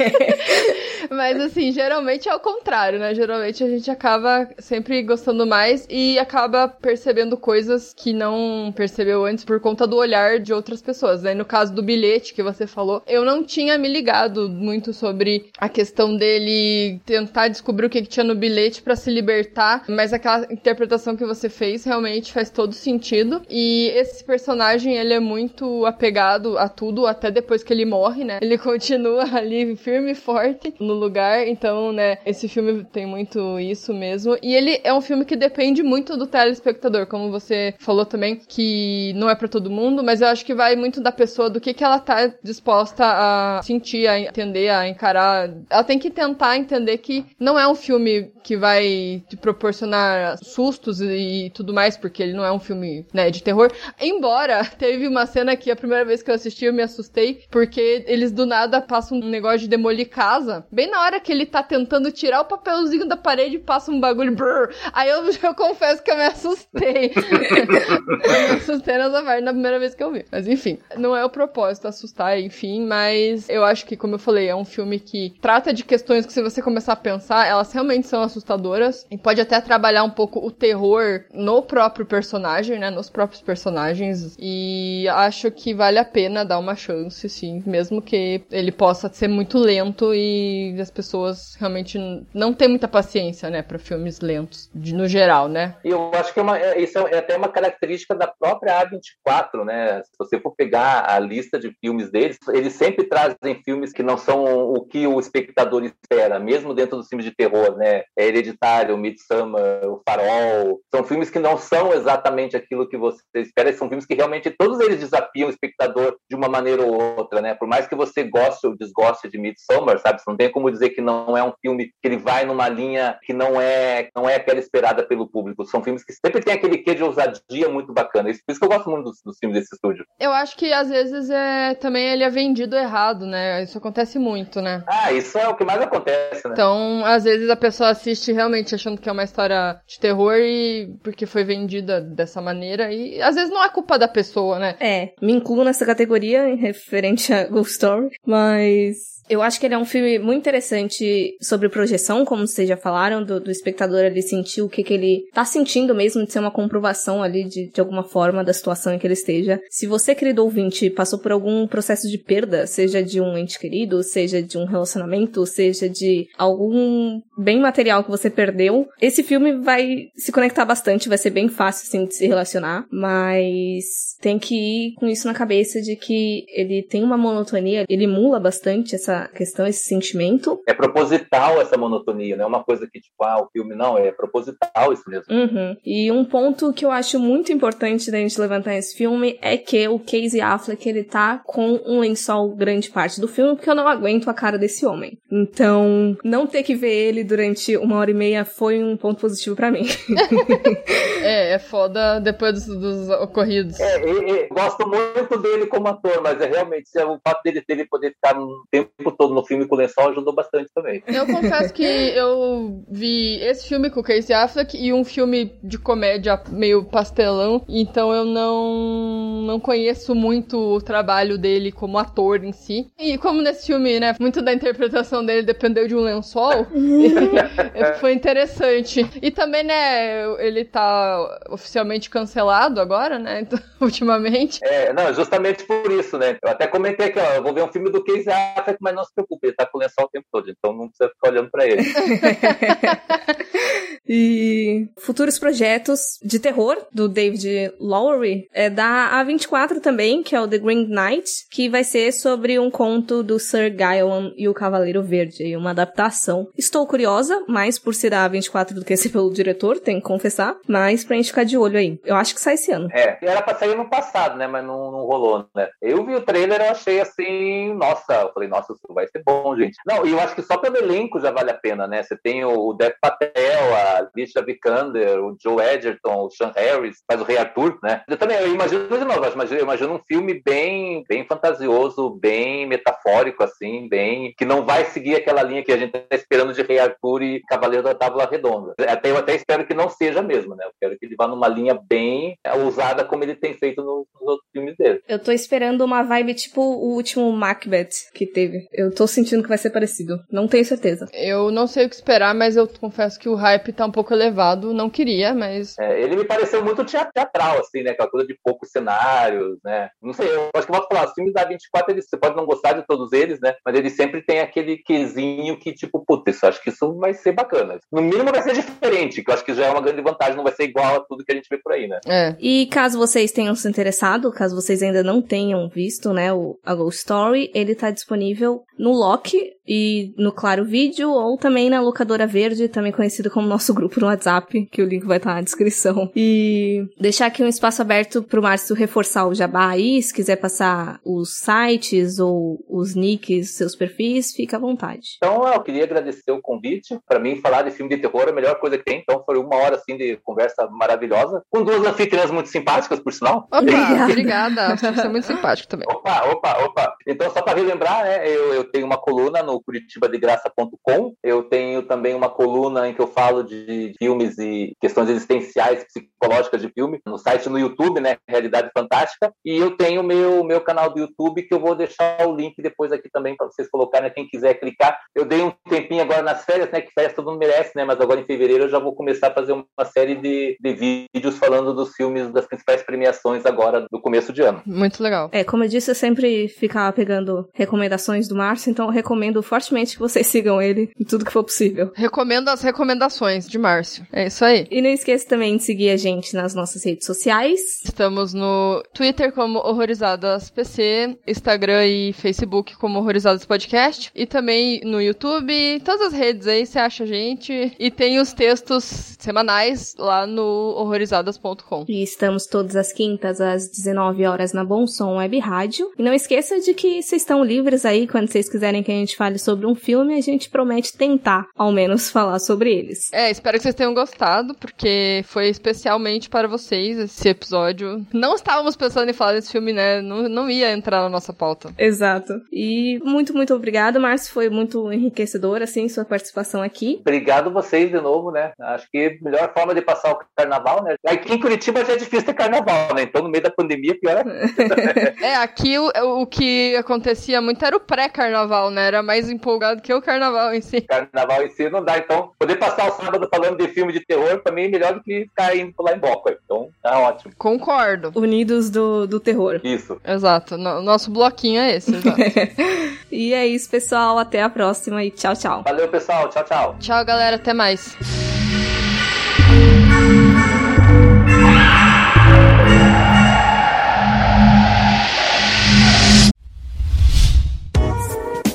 *laughs* mas assim, geralmente é o contrário, né? Geralmente a gente acaba sempre gostando mais e acaba percebendo coisas que não percebeu antes por conta do olhar de outras pessoas, né? No caso do bilhete que você falou, eu não tinha me ligado muito sobre a questão dele tentar descobrir o que, que tinha no bilhete para se libertar, mas aquela interpretação que você fez realmente faz todo sentido. E esse personagem, ele é muito apegado a tudo, até depois que ele morre, né? Ele *laughs* continua ali firme e forte no lugar, então, né, esse filme tem muito isso mesmo. E ele é um filme que depende muito do telespectador, como você falou também, que não é para todo mundo, mas eu acho que vai muito da pessoa, do que, que ela tá disposta a sentir, a entender, a encarar. Ela tem que tentar entender que não é um filme que vai te proporcionar sustos e tudo mais, porque ele não é um filme, né, de terror. Embora *laughs* teve uma cena que a primeira vez que eu assisti eu me assustei, porque eles do nada passam um negócio de demolir casa. Bem na hora que ele tá tentando tirar o papelzinho da parede, passa um bagulho. Brrr. Aí eu, *laughs* eu confesso que eu me assustei. *laughs* eu me assustei nessa parte na primeira vez que eu vi. Mas enfim, não é o propósito assustar, enfim, mas eu acho que, como eu falei, é um filme que trata de questões que, se você começar a pensar, elas realmente são assustadoras e pode até trabalhar um pouco o terror no próprio personagem, né? Nos próprios personagens. E acho que vale a pena dar uma chance, sim, mesmo que ele possa ser muito lento e as pessoas realmente não têm muita paciência, né, para filmes lentos, de, no geral, né? Eu acho que é uma, é, isso é até uma característica da própria A24, né? Se você for pegar a lista de filmes deles, eles sempre trazem filmes que não são o que o espectador espera, mesmo dentro dos filmes de terror, né? É Hereditário, Midsummer, O Farol, são filmes que não são exatamente aquilo que você espera, são filmes que realmente todos eles desafiam o espectador de uma maneira ou outra, né? Por mais que você goste ou desgoste de Midsummer, sabe? Você não tem como dizer que não é um filme que ele vai numa linha que não é não é aquela esperada pelo público. São filmes que sempre tem aquele quê de ousadia muito bacana. Por isso que eu gosto muito dos, dos filmes desse estúdio. Eu acho que às vezes é também ele é vendido errado, né? Isso acontece muito, né? Ah, isso é o que mais acontece, né? Então, às vezes a pessoa assiste realmente achando que é uma história de terror e porque foi vendida dessa maneira e às vezes não é culpa da pessoa, né? É, me incluo nessa categoria em referente a Ghost Story, mas eu acho que ele é um filme muito interessante sobre projeção, como vocês já falaram, do, do espectador ali sentir o que, que ele tá sentindo mesmo, de ser uma comprovação ali de, de alguma forma da situação em que ele esteja. Se você, querido ouvinte, passou por algum processo de perda, seja de um ente querido, seja de um relacionamento, seja de algum bem material que você perdeu, esse filme vai se conectar bastante, vai ser bem fácil, assim, de se relacionar, mas tem que ir com isso na cabeça de que ele tem uma monotonia, ele emula bastante essa questão, esse sentimento. É proposital essa monotonia, não é uma coisa que, tipo, ah, o filme não, é proposital isso mesmo. Uhum. E um ponto que eu acho muito importante da gente levantar esse filme é que o Casey Affleck, ele tá com um lençol grande parte do filme, porque eu não aguento a cara desse homem. Então, não ter que ver ele durante uma hora e meia foi um ponto positivo para mim. *laughs* é, é foda depois dos, dos ocorridos. É, eu, eu gosto muito dele como ator, mas é realmente é o fato dele, dele poder ficar um tempo tempo todo no filme com o lençol ajudou bastante também. Eu confesso que eu vi esse filme com o Casey Affleck e um filme de comédia meio pastelão, então eu não, não conheço muito o trabalho dele como ator em si. E como nesse filme, né, muito da interpretação dele dependeu de um lençol, *laughs* *laughs* foi interessante. E também, né, ele tá oficialmente cancelado agora, né, então, *laughs* ultimamente. É, não, justamente por isso, né. Eu até comentei aqui, ó, eu vou ver um filme do Casey Affleck, mas não se preocupe, ele tá com o lençol o tempo todo, então não precisa ficar olhando para ele. *laughs* e futuros projetos de terror do David Lowery é da A24 também, que é o The Green Knight, que vai ser sobre um conto do Sir Gawain e o Cavaleiro Verde, uma adaptação. Estou curiosa, mais por ser da A24 do que ser *laughs* pelo diretor, tenho que confessar, mas pra gente ficar de olho aí. Eu acho que sai esse ano. É, era pra sair no passado, né, mas não, não rolou, né. Eu vi o trailer, eu achei assim, nossa, eu falei, nossa, vai ser bom, gente. Não, e eu acho que só pelo elenco já vale a pena, né? Você tem o Dev Patel, a Alicia Vikander, o Joe Edgerton, o Sean Harris, faz o Rei Arthur, né? Eu também eu imagino de novo, eu imagino um filme bem, bem fantasioso, bem metafórico, assim, bem. que não vai seguir aquela linha que a gente tá esperando de Rei Arthur e Cavaleiro da Tábua Redonda. Até, eu até espero que não seja mesmo, né? Eu quero que ele vá numa linha bem ousada como ele tem feito nos, nos outros filmes dele. Eu tô esperando uma vibe tipo o último Macbeth que teve. Eu tô sentindo que vai ser parecido. Não tenho certeza. Eu não sei o que esperar, mas eu confesso que o hype tá um pouco elevado. Não queria, mas. É, ele me pareceu muito teatral, assim, né? Aquela coisa de poucos cenários, né? Não sei, eu acho que eu vou falar, os filmes da 24, eles, você pode não gostar de todos eles, né? Mas ele sempre tem aquele quesinho que, tipo, puta, isso acho que isso vai ser bacana. No mínimo vai ser diferente, que eu acho que já é uma grande vantagem, não vai ser igual a tudo que a gente vê por aí, né? É. E caso vocês tenham se interessado, caso vocês ainda não tenham visto, né, o a Ghost Story, ele tá disponível no Loki e no Claro Vídeo ou também na Locadora Verde, também conhecido como nosso grupo no WhatsApp, que o link vai estar na descrição. E deixar aqui um espaço aberto pro Márcio reforçar o jabá aí, se quiser passar os sites ou os nicks, seus perfis, fica à vontade. Então, eu queria agradecer o convite. Para mim, falar de filme de terror é a melhor coisa que tem. Então, foi uma hora assim de conversa maravilhosa, com duas anfitriãs muito simpáticas, por sinal. Opa, obrigada. obrigada. Você é muito simpático também. Opa, opa, opa. Então, só para relembrar, né, eu, eu tenho uma coluna no curitibadegraça.com. Eu tenho também uma coluna em que eu falo de filmes e questões existenciais, psicológicas de filme, no site no YouTube, né? Realidade Fantástica. E eu tenho meu meu canal do YouTube que eu vou deixar o link depois aqui também para vocês colocarem, né? quem quiser clicar. Eu dei um tempinho agora nas férias, né? Que férias todo mundo merece, né? Mas agora em fevereiro eu já vou começar a fazer uma série de, de vídeos falando dos filmes das principais premiações agora do começo de ano. Muito legal. É, como eu disse, eu sempre ficava pegando recomendações do Márcio, então recomendo fortemente que vocês *laughs* sigam ele em tudo que for possível. Recomendo as recomendações de Márcio. É isso aí. E não esqueça também de seguir a gente nas nossas redes sociais. Estamos no Twitter como Horrorizadas PC, Instagram e Facebook como Horrorizadas Podcast e também no YouTube, todas as redes aí você acha a gente e tem os textos semanais lá no horrorizadas.com. E estamos todas as quintas às 19 horas na Bom Som Web Rádio. E não esqueça de que vocês estão livres aí quando vocês quiserem que a gente fale sobre um filme, a gente promete tentar, ao menos, falar sobre eles. É, espero que vocês tenham gostado, porque foi especialmente para vocês esse episódio. Não estávamos pensando em falar desse filme, né? Não, não ia entrar na nossa pauta. Exato. E muito, muito obrigado, Márcio. Foi muito enriquecedor, assim, sua participação aqui. Obrigado vocês de novo, né? Acho que melhor forma de passar o carnaval, né? Aqui em Curitiba já é difícil ter carnaval, né? Então no meio da pandemia, pior é. *laughs* é, aqui o, o que acontecia muito era o pré-carnaval, né? Era mais empolgado que o carnaval em si. Carnaval em si não dá. Então, poder passar o sábado falando de filme de terror, pra mim é melhor do que ficar indo lá em Boca. Então, tá ótimo. Concordo. Unidos do, do terror. Isso. Exato. No, nosso bloquinho é esse, exato. *laughs* e é isso, pessoal. Até a próxima e tchau, tchau. Valeu, pessoal. Tchau, tchau. Tchau, galera. Até mais.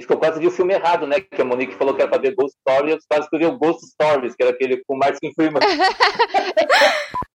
Isso que eu quase vi o filme errado, né? Que a Monique falou que era pra ver Ghost Stories, eu quase escrevi o Ghost Stories, que era aquele com o Martin Freeman. *laughs*